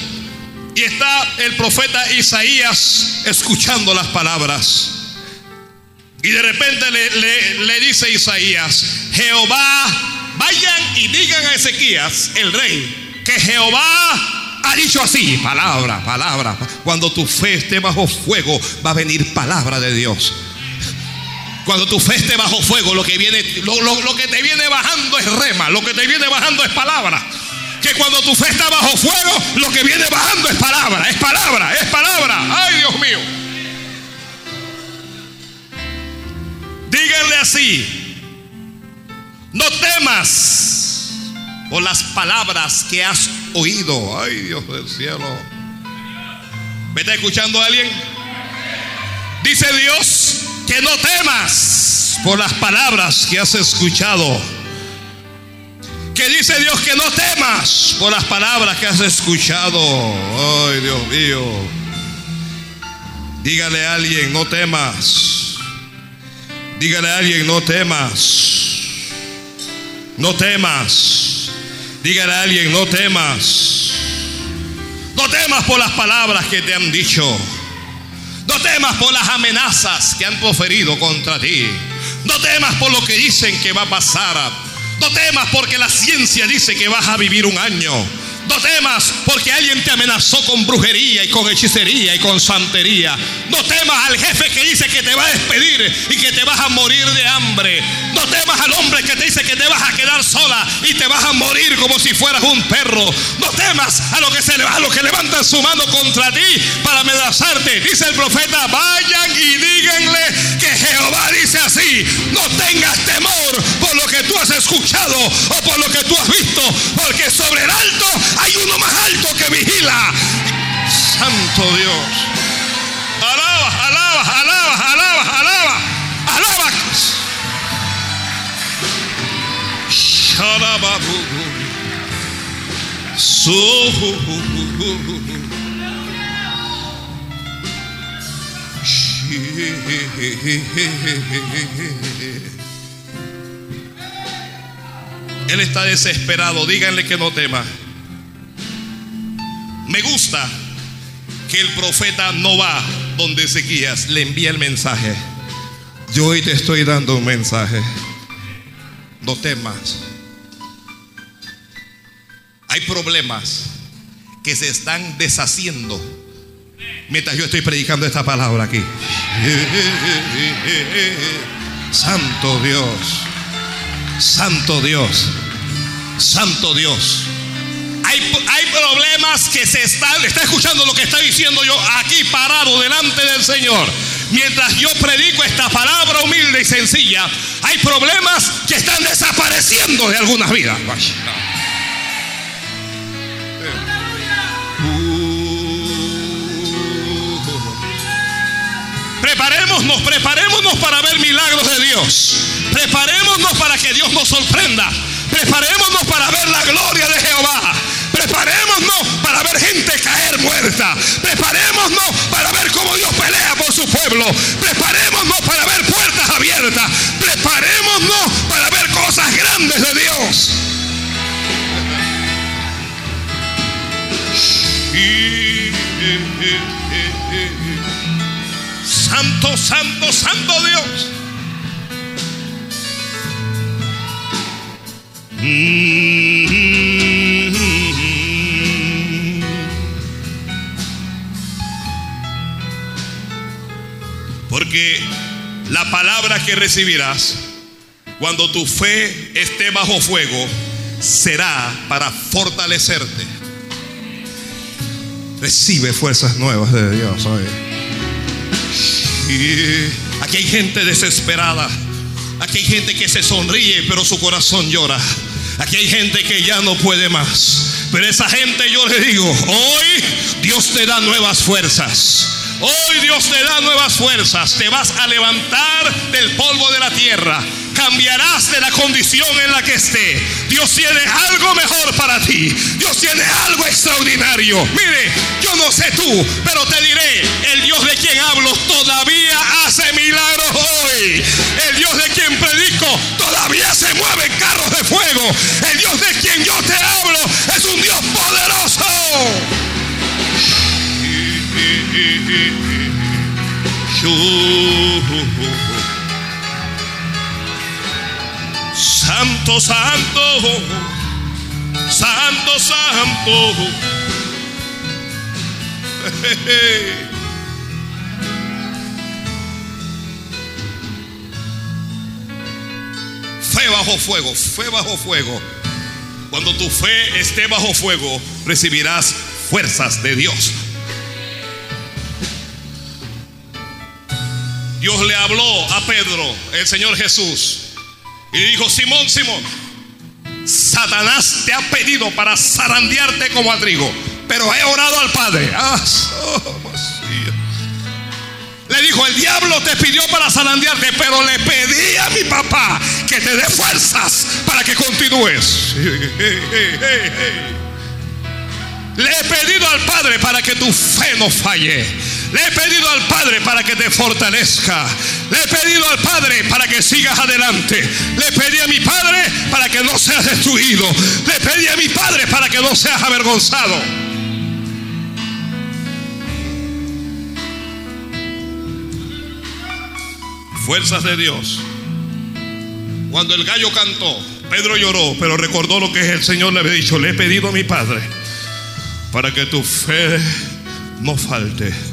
Y está el profeta Isaías escuchando las palabras. Y de repente le, le dice Isaías, Jehová Vayan y digan a Ezequías, el rey, que Jehová ha dicho así, palabra, palabra. Cuando tu fe esté bajo fuego, va a venir palabra de Dios. Cuando tu fe esté bajo fuego, lo que viene, lo, lo, que te viene bajando es rema, lo que te viene bajando es palabra. Que cuando tu fe está bajo fuego, lo que viene bajando es palabra, es palabra, es palabra. Ay, Dios mío. Díganle así, no temas por las palabras que has oído. Ay, Dios del cielo. ¿Me está escuchando alguien? Dice Dios que no temas por las palabras que has escuchado. Que dice Dios que no temas por las palabras que has escuchado. Ay, Dios mío. Dígale a alguien, no temas. Dígale a alguien, no temas. No temas. Dígale a alguien, no temas. No temas por las palabras que te han dicho. No temas por las amenazas que han proferido contra ti. No temas por lo que dicen que va a pasar. No temas porque la ciencia dice que vas a vivir un año. No temas porque alguien te amenazó con brujería y con hechicería y con santería. No temas al jefe que dice que te va a despedir y que te vas a morir de hambre. No temas al hombre que te dice que te vas a quedar sola y te vas a morir como si fueras un perro. No temas a lo que se a levantan su mano contra ti para amenazarte. Dice el profeta, vayan y díganle que Jehová dice así, no tengas temor por lo que tú has escuchado o por lo que tú has visto, porque sobre el alto hay uno más alto que vigila. Santo Dios. Alaba, alaba, alaba, alaba, alaba, alaba. Él está desesperado. Díganle que no tema. Me gusta que el profeta no va donde Ezequías le envía el mensaje. Yo hoy te estoy dando un mensaje. No temas. Hay problemas que se están deshaciendo mientras yo estoy predicando esta palabra aquí. Santo Dios, Santo Dios, Santo Dios. Hay, problemas que se están, está escuchando lo que está diciendo yo aquí parado delante del Señor. Mientras yo predico esta palabra humilde y sencilla, hay problemas que están desapareciendo de algunas vidas. Preparémonos, preparémonos para ver milagros de Dios. Preparémonos para que Dios nos sorprenda. Preparémonos para ver la gloria de Jehová. Preparémonos para ver gente caer muerta. Preparémonos para ver cómo Dios pelea por su pueblo. Preparémonos para ver puertas abiertas. Preparémonos para ver cosas grandes de Dios. Santo, santo, santo Dios. Porque la palabra que recibirás cuando tu fe esté bajo fuego será para fortalecerte. Recibe fuerzas nuevas de Dios hoy. Y aquí hay gente desesperada. Aquí hay gente que se sonríe, pero su corazón llora. Aquí hay gente que ya no puede más. Pero esa gente yo le digo, hoy Dios te da nuevas fuerzas. Hoy Dios te da nuevas fuerzas. Te vas a levantar del polvo de la tierra cambiarás de la condición en la que esté. Dios tiene algo mejor para ti. Dios tiene algo extraordinario. Mire, yo no sé tú, pero te diré, el Dios de quien hablo todavía hace milagros hoy. El Dios de quien predico todavía se mueve en carros de fuego. El Dios de Santo, santo, santo, santo. Fe bajo fuego, fe bajo fuego. Cuando tu fe esté bajo fuego, recibirás fuerzas de Dios. Dios le habló a Pedro, el Señor Jesús, y dijo, Simón, Simón, Satanás te ha pedido para zarandearte como a trigo, pero he orado al Padre. Ah, le dijo, el diablo te pidió para zarandearte, pero le pedí a mi papá que te dé fuerzas para que continúes. Le he pedido al Padre para que tu fe no falle. Le he pedido al Padre para que te fortalezca. Le he pedido al Padre para que sigas adelante. Le pedí a mi Padre para que no seas destruido. Le pedí a mi Padre para que no seas avergonzado. Fuerzas de Dios. Cuando el gallo cantó, Pedro lloró, pero recordó lo que el Señor le había dicho. Le he pedido a mi Padre para que tu fe no falte.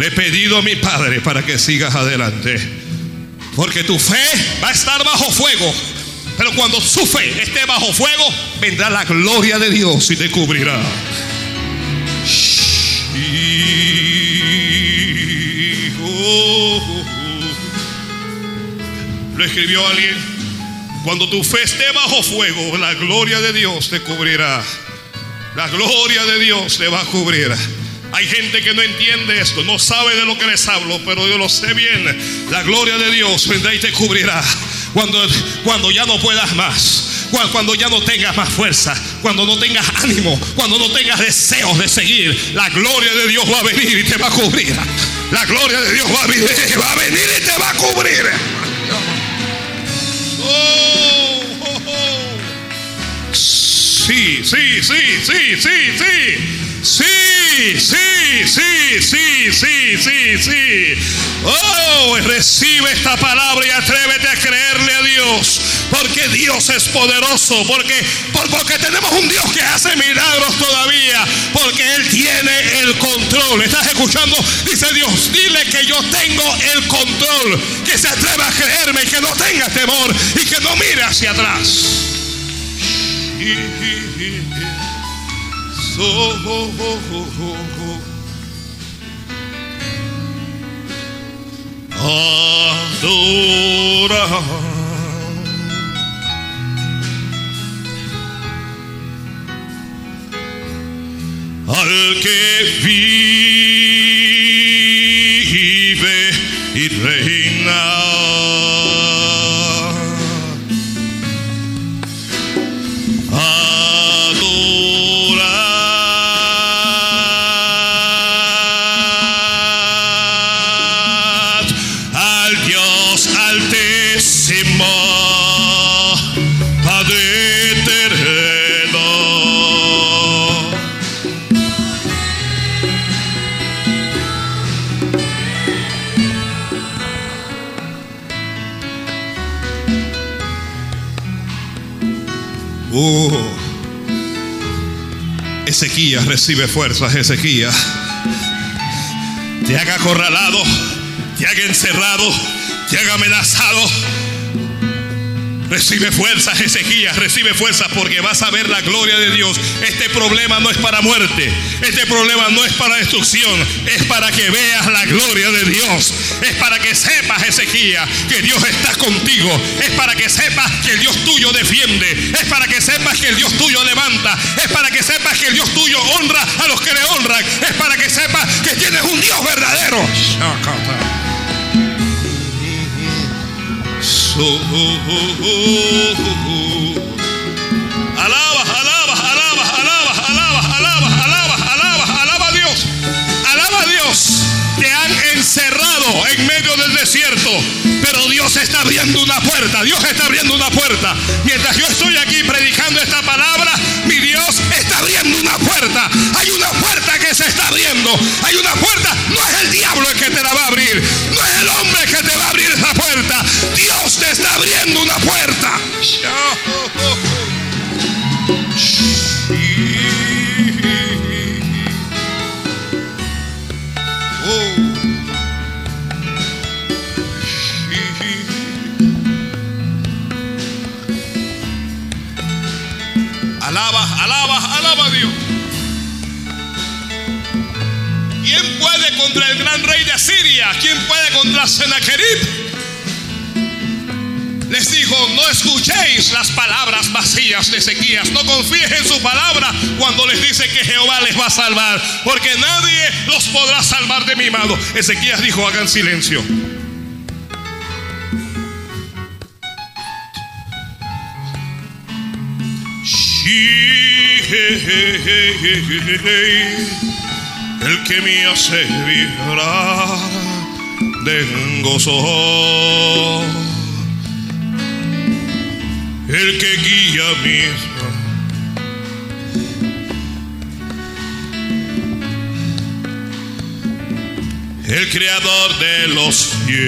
Le he pedido a mi Padre para que sigas adelante. Porque tu fe va a estar bajo fuego. Pero cuando su fe esté bajo fuego, vendrá la gloria de Dios y te cubrirá. Lo escribió alguien. Cuando tu fe esté bajo fuego, la gloria de Dios te cubrirá. La gloria de Dios te va a cubrir. Hay gente que no entiende esto, no sabe de lo que les hablo, pero yo lo sé bien. La gloria de Dios vendrá y te cubrirá cuando, cuando ya no puedas más. Cuando ya no tengas más fuerza, cuando no tengas ánimo, cuando no tengas deseos de seguir, la gloria de Dios va a venir y te va a cubrir. La gloria de Dios va a venir, va a venir y te va a cubrir. Oh, oh, oh. sí, sí, sí, sí, sí, sí. Sí, sí, sí, sí, sí, sí, sí. Oh, recibe esta palabra y atrévete a creerle a Dios. Porque Dios es poderoso. Porque, porque tenemos un Dios que hace milagros todavía. Porque Él tiene el control. ¿Estás escuchando? Dice Dios, dile que yo tengo el control. Que se atreva a creerme y que no tenga temor y que no mire hacia atrás. oh, oh, oh, oh, oh, oh. Adora. Al que vive y reina. Recibe fuerzas, Ezequías. Te haga acorralado, te haga encerrado, te haga amenazado Recibe fuerzas, Ezequías, recibe fuerzas porque vas a ver la gloria de Dios. Este problema no es para muerte, este problema no es para destrucción, es para que veas la gloria de Dios. Es para que sepas, Ezequías, que Dios está contigo. Es para que sepas que el Dios tuyo defiende. Es para que sepas que el Dios tuyo levanta. Es para que sepas que el Dios tuyo honra a los que le honran. Es para que sepas que tienes un Dios verdadero. Alaba, alaba, alaba, alaba, alaba, alaba, alaba, alaba, alaba a Dios. Alaba a Dios. Te han encerrado en medio del desierto, pero Dios está abriendo una puerta. Dios está abriendo una puerta. Mientras yo estoy aquí predicando esta palabra, mi Dios está abriendo una puerta. Hay una puerta que se está abriendo. Hay una puerta. No es el diablo el que te la va a abrir. No es el hombre que te va a abrir está abriendo una puerta. Alaba, alaba, alaba a Dios. ¿Quién puede contra el gran rey de Asiria? ¿Quién puede contra Sennacherib? Les dijo, no escuchéis las palabras vacías de Ezequías, no confíes en su palabra cuando les dice que Jehová les va a salvar, porque nadie los podrá salvar de mi mano. Ezequías dijo, hagan silencio. El que me hace vibrar de gozo el que guía mi el creador de los cielos.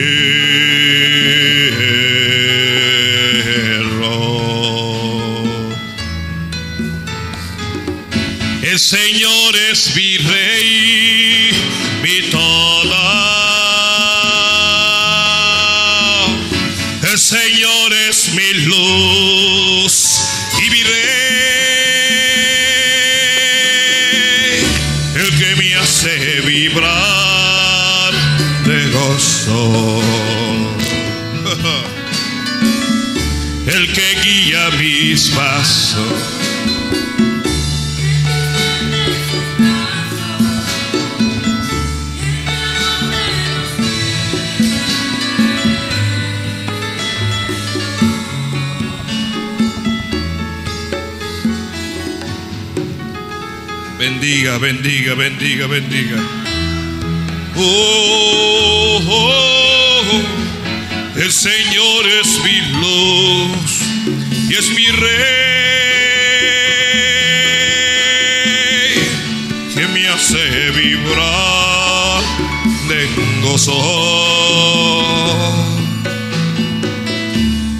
El Señor es mi rey, mi toda. bendiga, bendiga, bendiga, bendiga. Oh, oh, oh, el Señor es mi luz y es mi rey que me hace vibrar de gozo.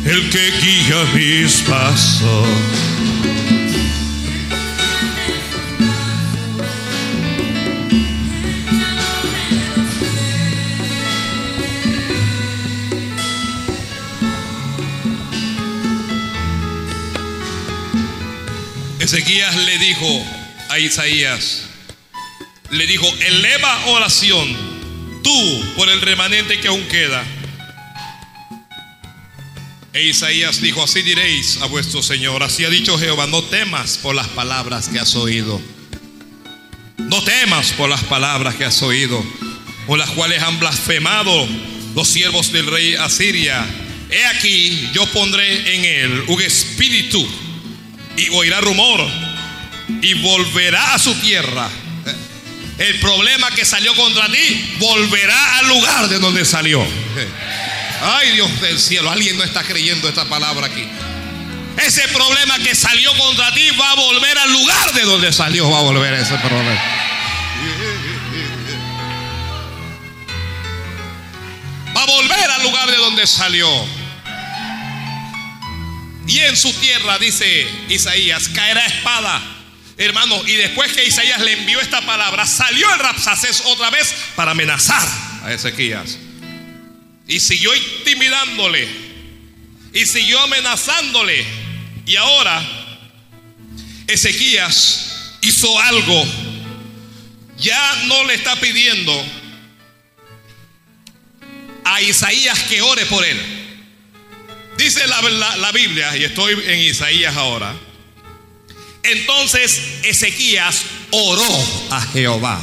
El que guía mis pasos Ezequías le dijo a Isaías, le dijo, eleva oración, tú por el remanente que aún queda. E Isaías dijo, así diréis a vuestro Señor, así ha dicho Jehová, no temas por las palabras que has oído. No temas por las palabras que has oído, por las cuales han blasfemado los siervos del rey Asiria. He aquí, yo pondré en él un espíritu y oirá rumor y volverá a su tierra. El problema que salió contra ti volverá al lugar de donde salió. Ay Dios del cielo, alguien no está creyendo esta palabra aquí. Ese problema que salió contra ti va a volver al lugar de donde salió, va a volver ese problema. Va a volver al lugar de donde salió. Y en su tierra, dice Isaías, caerá espada. Hermano, y después que Isaías le envió esta palabra, salió el Rapsacés otra vez para amenazar a Ezequías. Y siguió intimidándole. Y siguió amenazándole. Y ahora Ezequías hizo algo. Ya no le está pidiendo a Isaías que ore por él. Dice la, la, Biblia, y estoy en Isaías ahora. Entonces Ezequías oró a Jehová.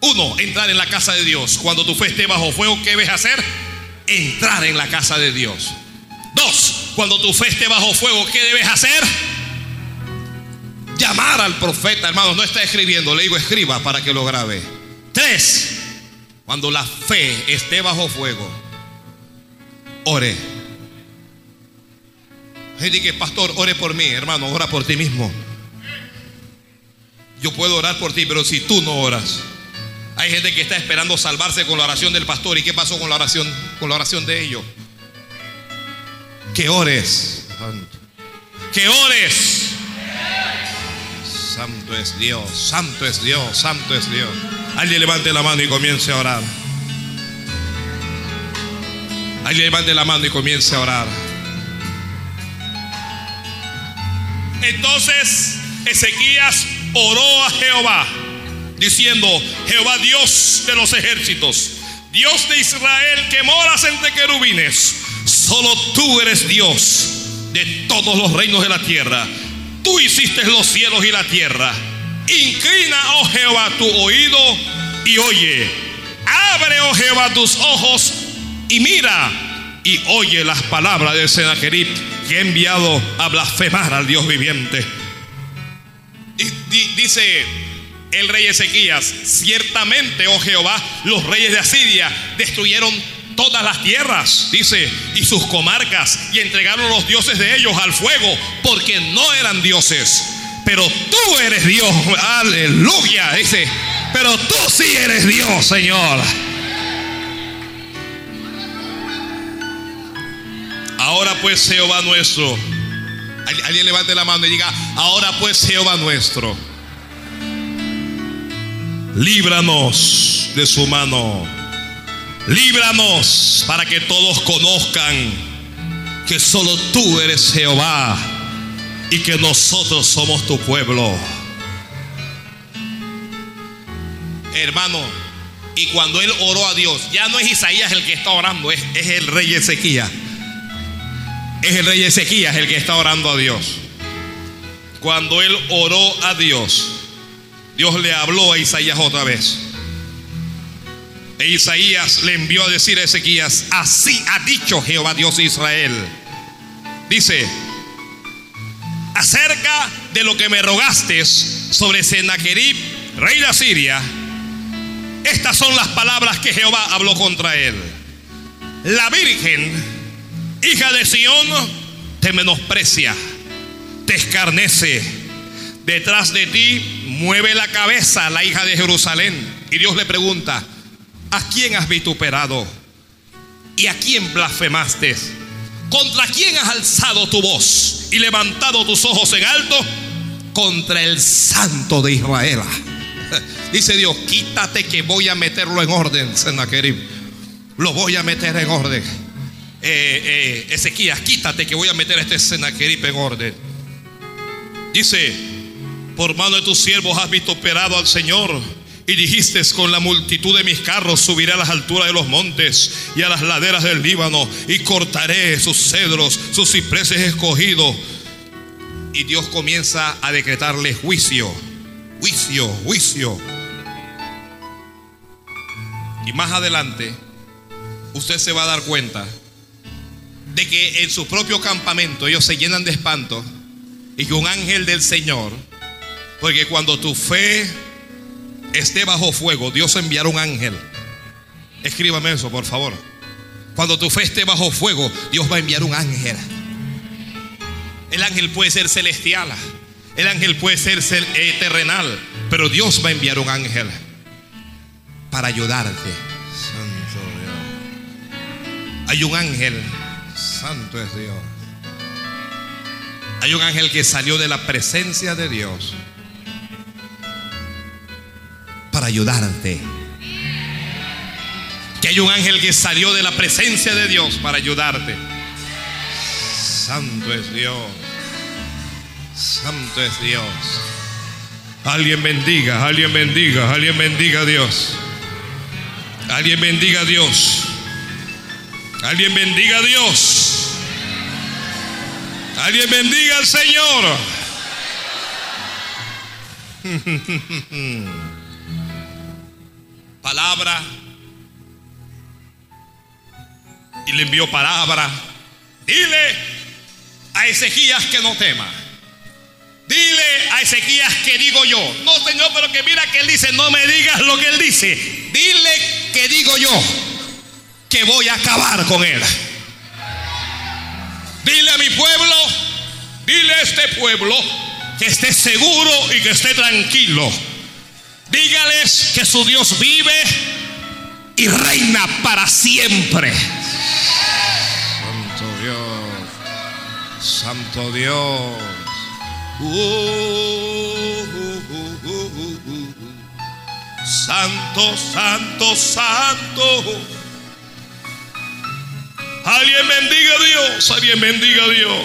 Uno, entrar en la casa de Dios. Cuando tu fe esté bajo fuego, ¿qué debes hacer? Entrar en la casa de Dios. Dos, cuando tu fe esté bajo fuego, ¿qué debes hacer? Llamar al profeta, hermanos. No está escribiendo, le digo escriba para que lo grabe. Tres, cuando la fe esté bajo fuego, ore. Gente que, pastor, ore por mí, hermano, ora por ti mismo. Yo puedo orar por ti, pero si tú no oras, hay gente que está esperando salvarse con la oración del pastor. ¿Y qué pasó con la oración, con la oración de ellos? Que ores. Que ores. Santo es Dios, santo es Dios, santo es Dios. Alguien levante la mano y comience a orar. Alguien levante la mano y comience a orar. Entonces Ezequías oró a Jehová, diciendo, Jehová Dios de los ejércitos, Dios de Israel que moras entre querubines, solo tú eres Dios de todos los reinos de la tierra. Tú hiciste los cielos y la tierra. Inclina, oh Jehová, tu oído y oye. Abre, oh Jehová, tus ojos y mira y oye las palabras de Senaquerib que he enviado a blasfemar al Dios viviente. Dice el rey Ezequías, ciertamente, oh Jehová, los reyes de Asiria destruyeron todas las tierras, dice, y sus comarcas, y entregaron los dioses de ellos al fuego, porque no eran dioses. Pero tú eres Dios, aleluya, dice, pero tú sí eres Dios, Señor. Ahora pues Jehová nuestro. Alguien levante la mano y diga, ahora pues Jehová nuestro. Líbranos de su mano. Líbranos para que todos conozcan que solo tú eres Jehová y que nosotros somos tu pueblo. Hermano, y cuando él oró a Dios, ya no es Isaías el que está orando, es, el rey Ezequías. Es el rey Ezequías el que está orando a Dios. Cuando él oró a Dios, Dios le habló a Isaías otra vez. E Isaías le envió a decir a Ezequías, así ha dicho Jehová Dios de Israel. Dice, acerca de lo que me rogaste sobre Sennacherib, rey de Asiria, estas son las palabras que Jehová habló contra él. La Virgen, hija de Sión, te menosprecia, te escarnece, Detrás de ti mueve la cabeza la hija de Jerusalén. Y Dios le pregunta, ¿a quién has vituperado? ¿Y a quién blasfemaste? ¿Contra quién has alzado tu voz y levantado tus ojos en alto? Contra el santo de Israel. Dice Dios, quítate que voy a meterlo en orden, Sennacherib. Lo voy a meter en orden. Eh, eh, Ezequías, quítate que voy a meter a este Sennacherib en orden. Dice, por mano de tus siervos has vituperado al Señor. Y dijiste, con la multitud de mis carros subiré a las alturas de los montes y a las laderas del Líbano y cortaré sus cedros, sus cipreses escogidos. Y Dios comienza a decretarle juicio, juicio, juicio. Y más adelante, usted se va a dar cuenta de que en su propio campamento ellos se llenan de espanto y que un ángel del Señor, porque cuando tu fe esté bajo fuego, Dios enviará un ángel. Escríbame eso, por favor. Cuando tu fe esté bajo fuego, Dios va a enviar un ángel. El ángel puede ser celestial, el ángel puede ser eh, terrenal, pero Dios va a enviar un ángel para ayudarte. Santo Dios. Hay un ángel, santo es Dios. Hay un ángel que salió de la presencia de Dios para ayudarte. Que hay un ángel que salió de la presencia de Dios para ayudarte. Santo es Dios. Santo es Dios. Alguien bendiga, alguien bendiga, alguien bendiga a Dios. Alguien bendiga a Dios. Alguien bendiga a Dios. Alguien bendiga al Señor. palabra y le envió palabra. Dile a Ezequías que no tema. Dile a Ezequías que digo yo. No, Señor, pero que mira que él dice, no me digas lo que él dice. Dile que digo yo que voy a acabar con él. Dile a mi pueblo, dile a este pueblo que esté seguro y que esté tranquilo Dígales que su Dios vive y reina para siempre. Santo Dios. Santo Dios. santo, santo, santo. Alguien bendiga a Dios. Alguien bendiga a Dios.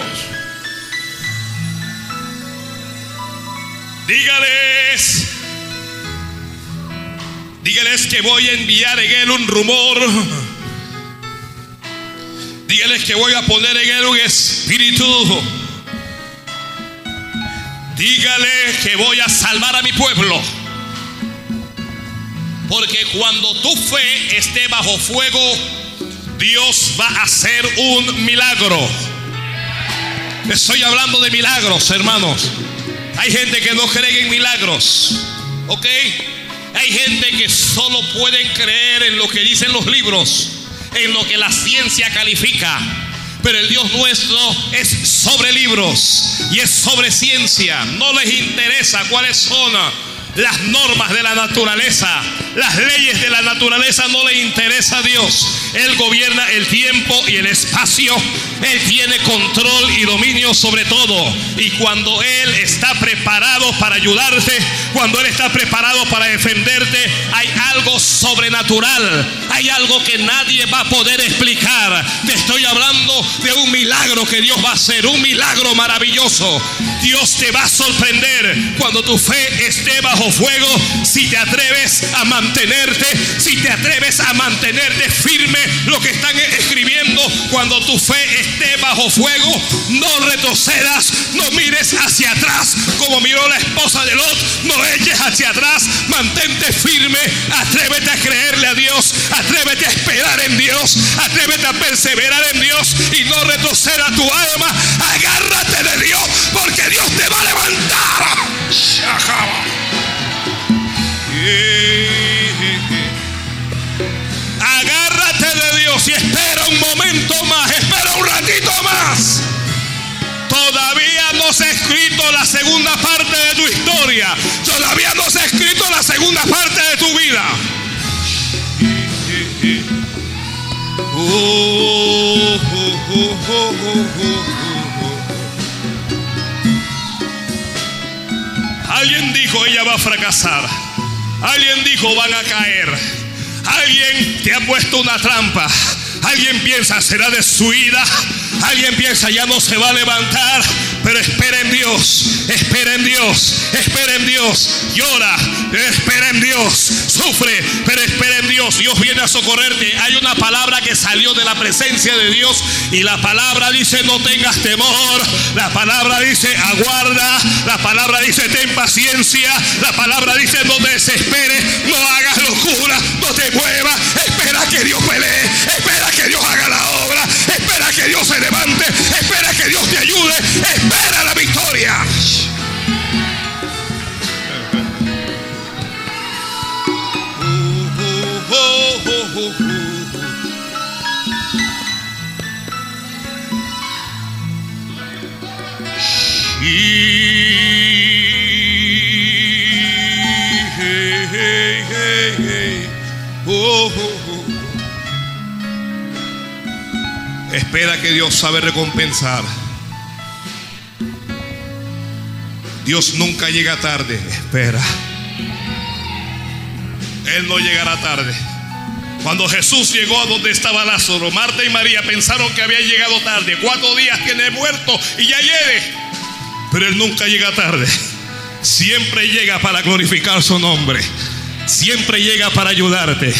Dígales Dígales que voy a enviar en él un rumor. Dígales que voy a poner en él un espíritu. Dígale que voy a salvar a mi pueblo. Porque cuando tu fe esté bajo fuego, Dios va a hacer un milagro. Estoy hablando de milagros, hermanos. Hay gente que no cree en milagros. ¿Ok? Hay gente que solo pueden creer en lo que dicen los libros, en lo que la ciencia califica. Pero el Dios nuestro es sobre libros y es sobre ciencia. No les interesa cuáles son las normas de la naturaleza, las leyes de la naturaleza no le interesa a Dios. Él gobierna el tiempo y el espacio. Él tiene control y dominio sobre todo. Y cuando Él está preparado para ayudarte, cuando Él está preparado para defenderte, hay algo sobrenatural. Hay algo que nadie va a poder explicar. Te estoy hablando de un milagro que Dios va a hacer, un milagro maravilloso. Dios te va a sorprender cuando tu fe esté bajo fuego. Si te atreves a mantenerte, si te atreves a mantenerte firme, lo que están escribiendo, cuando tu fe esté bajo fuego, no retrocedas, no mires hacia atrás como miró la esposa de Lot, no eches hacia atrás, mantente firme, atrévete a creerle a Dios, atrévete a esperar en Dios, atrévete a perseverar en Dios y no retroceda tu alma, agárrate de Dios, porque segunda parte de tu vida. Alguien dijo ella va a fracasar. Alguien dijo van a caer. Alguien te ha puesto una trampa. Alguien piensa será destruida. Alguien piensa ya no se va a levantar. Pero espera en Dios, espera en Dios, espera en Dios. Llora, espera en Dios. Sufre, pero espera en Dios. Dios viene a socorrerte. Hay una palabra que salió de la presencia de Dios y la palabra dice no tengas temor. La palabra dice aguarda. La palabra dice ten paciencia. La palabra dice no desesperes, no hagas locura, no te muevas. Espera que Dios pelee. Espera que Dios haga la obra. Espera que Dios se levante. Espera que Dios sabe recompensar. Dios nunca llega tarde. Espera. Él no llegará tarde. Cuando Jesús llegó a donde estaba Lázaro, Marta y María pensaron que había llegado tarde. Cuatro días tiene muerto y ya llegue. Pero Él nunca llega tarde. Siempre llega para glorificar su nombre. Siempre llega para ayudarte.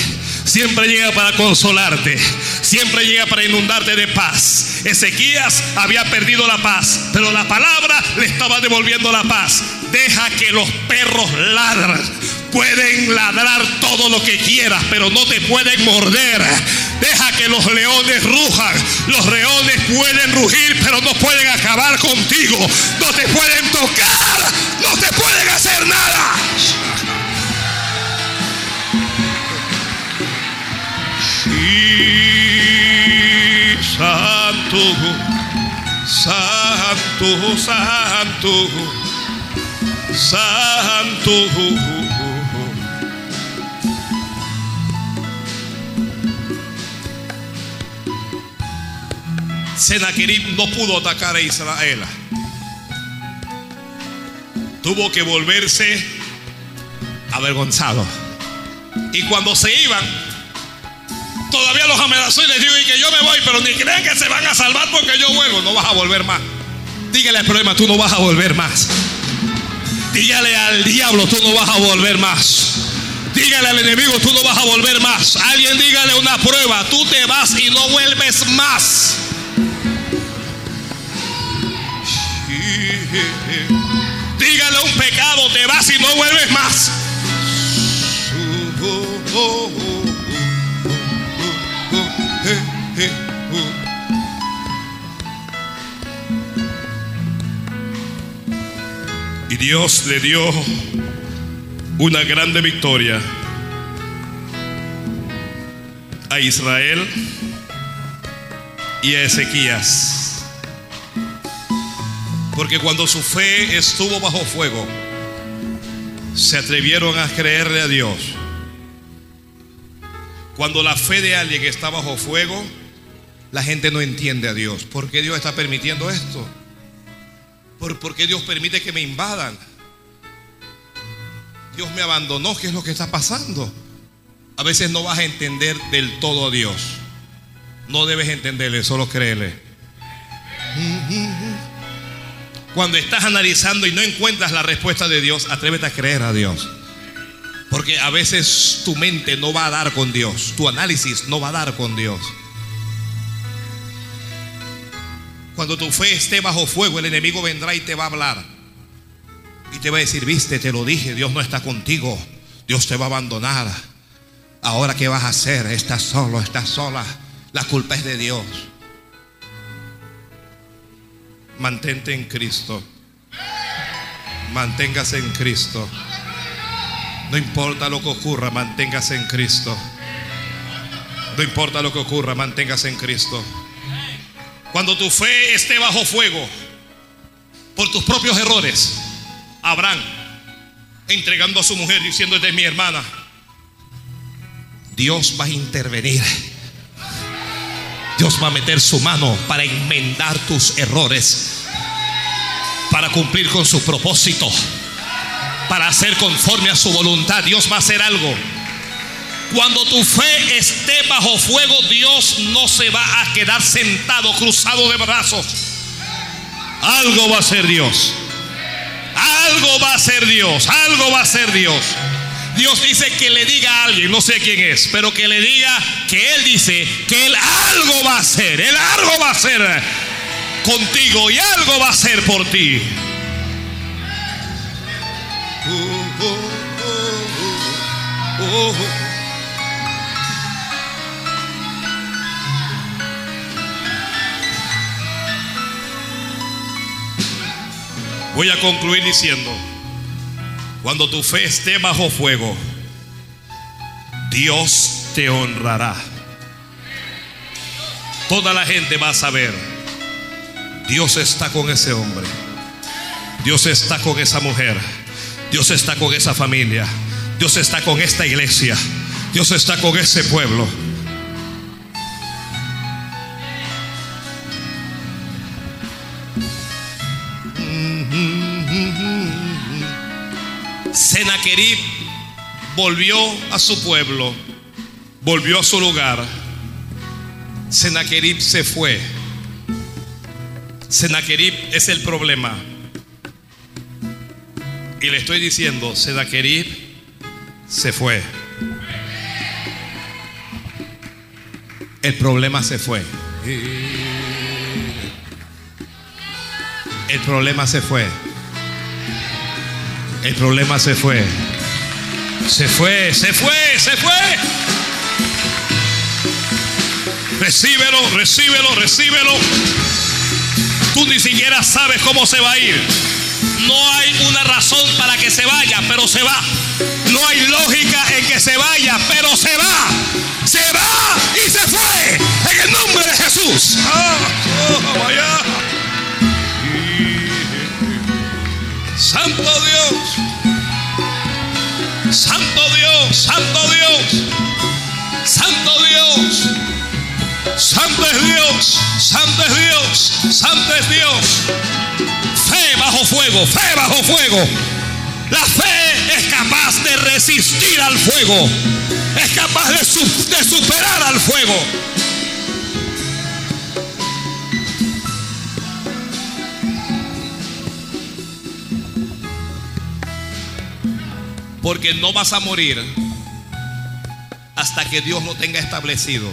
Siempre llega para consolarte. Siempre llega para inundarte de paz. Ezequías había perdido la paz, pero la palabra le estaba devolviendo la paz. Deja que los perros ladran. Pueden ladrar todo lo que quieras, pero no te pueden morder. Deja que los leones rujan. Los leones pueden rugir, pero no pueden acabar contigo. No te pueden tocar. No te pueden hacer nada. Sí, santo, santo, santo, santo. Senaquerib no pudo atacar a Israel. Tuvo que volverse avergonzado. Y cuando se iban, todavía los amenazó y les digo y que yo me voy, pero ni crean que se van a salvar porque yo vuelvo. No vas a volver más. Dígale al problema, tú no vas a volver más. Dígale al diablo, tú no vas a volver más. Dígale al enemigo, tú no vas a volver más. Alguien dígale una prueba, tú te vas y no vuelves más. Dígale un pecado, te vas y no vuelves más. Y Dios le dio una grande victoria a Israel y a Ezequías. Porque cuando su fe estuvo bajo fuego, se atrevieron a creerle a Dios. Cuando la fe de alguien está bajo fuego, la gente no entiende a Dios. ¿Por qué Dios está permitiendo esto? ¿Por, qué Dios permite que me invadan? Dios me abandonó, ¿qué es lo que está pasando? A veces no vas a entender del todo a Dios. No debes entenderle, solo créele. Cuando estás analizando y no encuentras la respuesta de Dios, atrévete a creer a Dios. Porque a veces tu mente no va a dar con Dios, tu análisis no va a dar con Dios. Cuando tu fe esté bajo fuego, el enemigo vendrá y te va a hablar. Y te va a decir, viste, te lo dije, Dios no está contigo, Dios te va a abandonar. Ahora, ¿qué vas a hacer? Estás solo, estás sola. La culpa es de Dios. Mantente en Cristo. Manténgase en Cristo. No importa lo que ocurra, manténgase en Cristo. No importa lo que ocurra, manténgase en Cristo. Cuando tu fe esté bajo fuego por tus propios errores, Abraham entregando a su mujer diciendo, es mi hermana. Dios va a intervenir. Dios va a meter su mano para enmendar tus errores, para cumplir con su propósito, para hacer conforme a su voluntad. Dios va a hacer algo. Cuando tu fe esté bajo fuego, Dios no se va a quedar sentado, cruzado de brazos. Algo va a ser Dios. Algo va a ser Dios. Algo va a ser Dios. Dios dice que le diga a alguien, no sé quién es, pero que le diga que Él dice que Él algo va a hacer. Él algo va a hacer contigo y algo va a hacer por ti. Voy a concluir diciendo, cuando tu fe esté bajo fuego, Dios te honrará. Toda la gente va a saber, Dios está con ese hombre, Dios está con esa mujer, Dios está con esa familia, Dios está con esta iglesia, Dios está con ese pueblo. Senaquerib volvió a su pueblo, volvió a su lugar. Senaquerib se fue. Senaquerib es el problema. Y le estoy diciendo, Senaquerib se fue. El problema se fue. El problema se fue. El problema se fue. Se fue, se fue, se fue. Recíbelo, recíbelo, recíbelo. Tú ni siquiera sabes cómo se va a ir. No hay una razón para que se vaya, pero se va. No hay lógica en que se vaya, pero se va. Se va y se fue. En el nombre de Jesús. Ah, oh, Santo Santo Dios, Santo Dios. Santo Dios. Santo es Dios, Santo es Dios, Santo es Dios. Fe bajo fuego, fe bajo fuego. La fe es capaz de resistir al fuego. Es capaz de, superar al fuego. Porque no vas a morir hasta que Dios lo tenga establecido.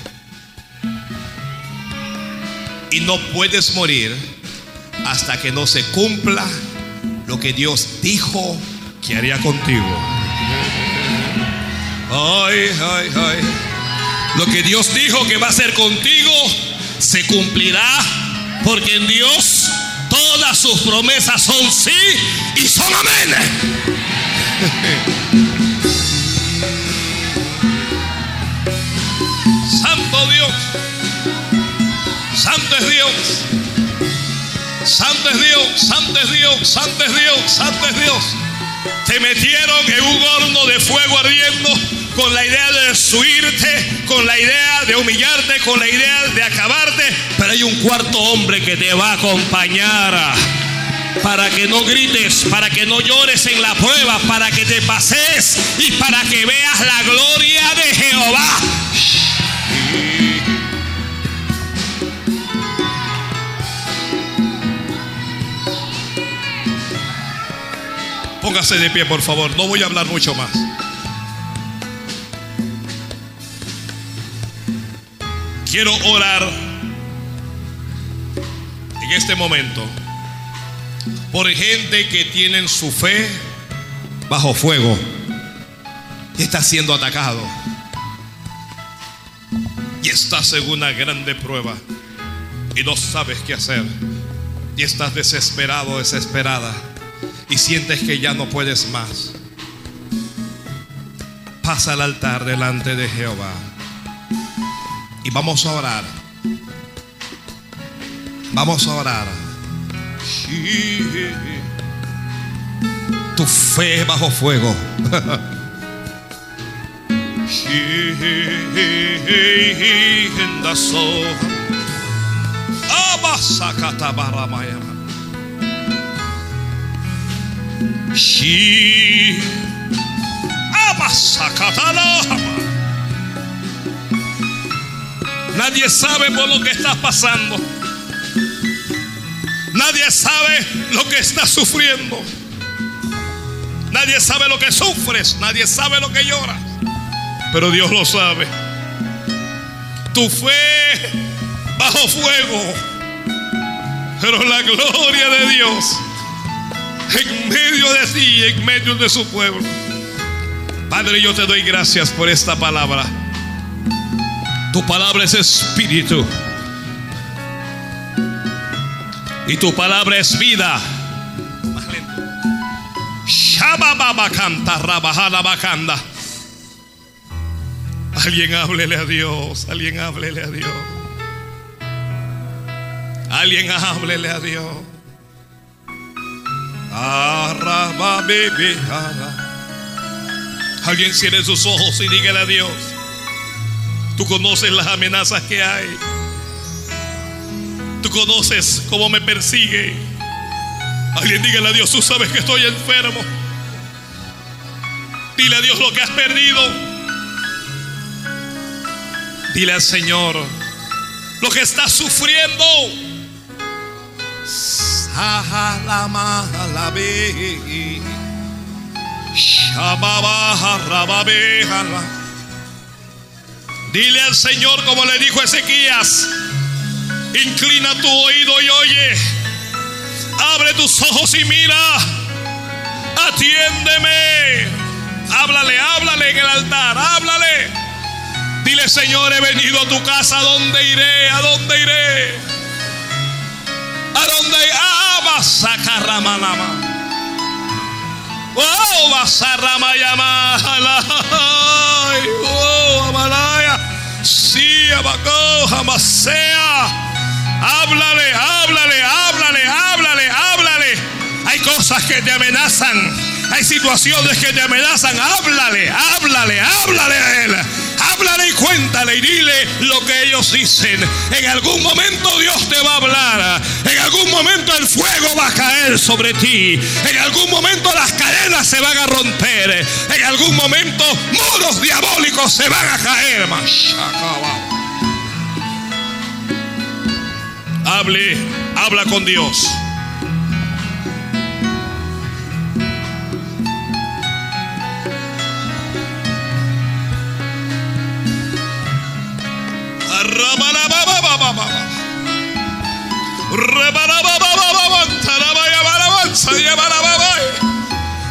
Y no puedes morir hasta que no se cumpla lo que Dios dijo que haría contigo. Ay, ay, ay. Lo que Dios dijo que va a hacer contigo se cumplirá porque en Dios todas sus promesas son sí y son amén. Santo Dios. Santo es Dios. Santo es Dios. Santo es Dios. Santo es Dios. Santo es Dios. Te metieron en un horno de fuego ardiendo con la idea de destruirte, con la idea de humillarte, con la idea de acabarte. Pero hay un cuarto hombre que te va a acompañar para que no grites, para que no llores en la prueba, para que te pases y para que veas la gloria de Jehová. Póngase de pie, por favor. No voy a hablar mucho más. Quiero orar en este momento por gente que tienen su fe bajo fuego y está siendo atacado. Y estás en una grande prueba y no sabes qué hacer. Y estás desesperado, desesperada. Y sientes que ya no puedes más. Pasa al altar delante de Jehová. Y vamos a orar. Vamos a orar. Tu fe bajo fuego. Shi Nadie sabe por lo que estás pasando. Nadie sabe lo que estás sufriendo. Nadie sabe lo que sufres. Nadie sabe lo que lloras. Pero Dios lo sabe. Tu fe bajo fuego. Pero la gloria de Dios en medio de ti, en medio de su pueblo. Padre, yo te doy gracias por esta palabra. Tu palabra es espíritu. Y tu palabra es vida. Alguien háblele a Dios. Alguien háblele a Dios. Alguien háblele a Dios. Alguien cierre sus ojos y dígale a Dios. Tú conoces las amenazas que hay. Tú conoces cómo me persigue. Alguien dígale a Dios, tú sabes que estoy enfermo. Dile a Dios lo que has perdido. Dile al Señor lo que estás sufriendo. Dile al Señor como le dijo Ezequías, inclina tu oído y oye, abre tus ojos y mira, atiéndeme, háblale, háblale en el altar, háblale. Dile Señor, he venido a tu casa, ¿a dónde iré? ¿A dónde iré? ¿A dónde iré? Basakaramanama. Oh, Basaramayama. Oh, Amalaya. Sí, Abaco, Jamasea. Háblale, háblale, háblale, háblale, háblale. Hay cosas que te amenazan. Hay situaciones que te amenazan. Háblale, háblale, háblale a él. Háblale y cuéntale y dile lo que ellos dicen. En algún momento Dios te va a hablar. En algún momento el fuego va a caer sobre ti. En algún momento las cadenas se van a romper. En algún momento muros diabólicos se van a caer. Hable, habla con Dios.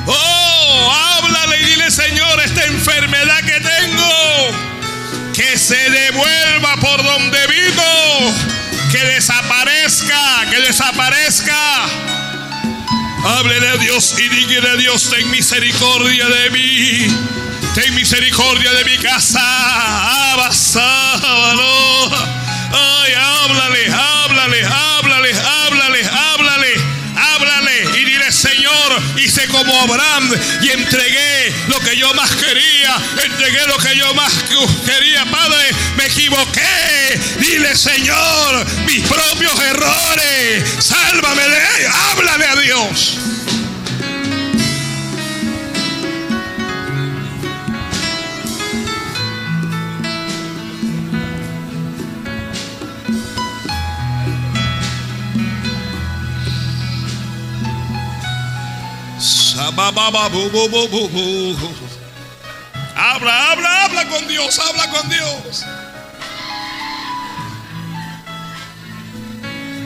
Oh, háblale y dile, Señor, esta enfermedad que tengo, que se devuelva por donde vivo, que desaparezca, que desaparezca. Háblele a Dios y dígale a Dios, ten misericordia de mí. Ten misericordia de mi casa. Ay, háblale, háblale, háblale, háblale, háblale, Señor, hice como Abraham y entregué lo que yo más quería. Entregué lo que yo más quería, Padre. Me equivoqué. Dile, Señor, mis propios errores. Sálvame de. Háblale a Dios. Habla, habla, habla con Dios, habla con Dios.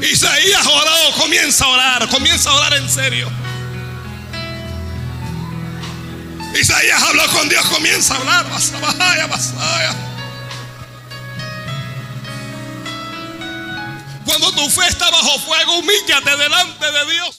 Isaías oró, comienza a orar, comienza a orar en serio. Isaías habló con Dios, comienza a hablar. Vaya, vaya. Cuando tu fe está bajo fuego, humíllate delante de Dios.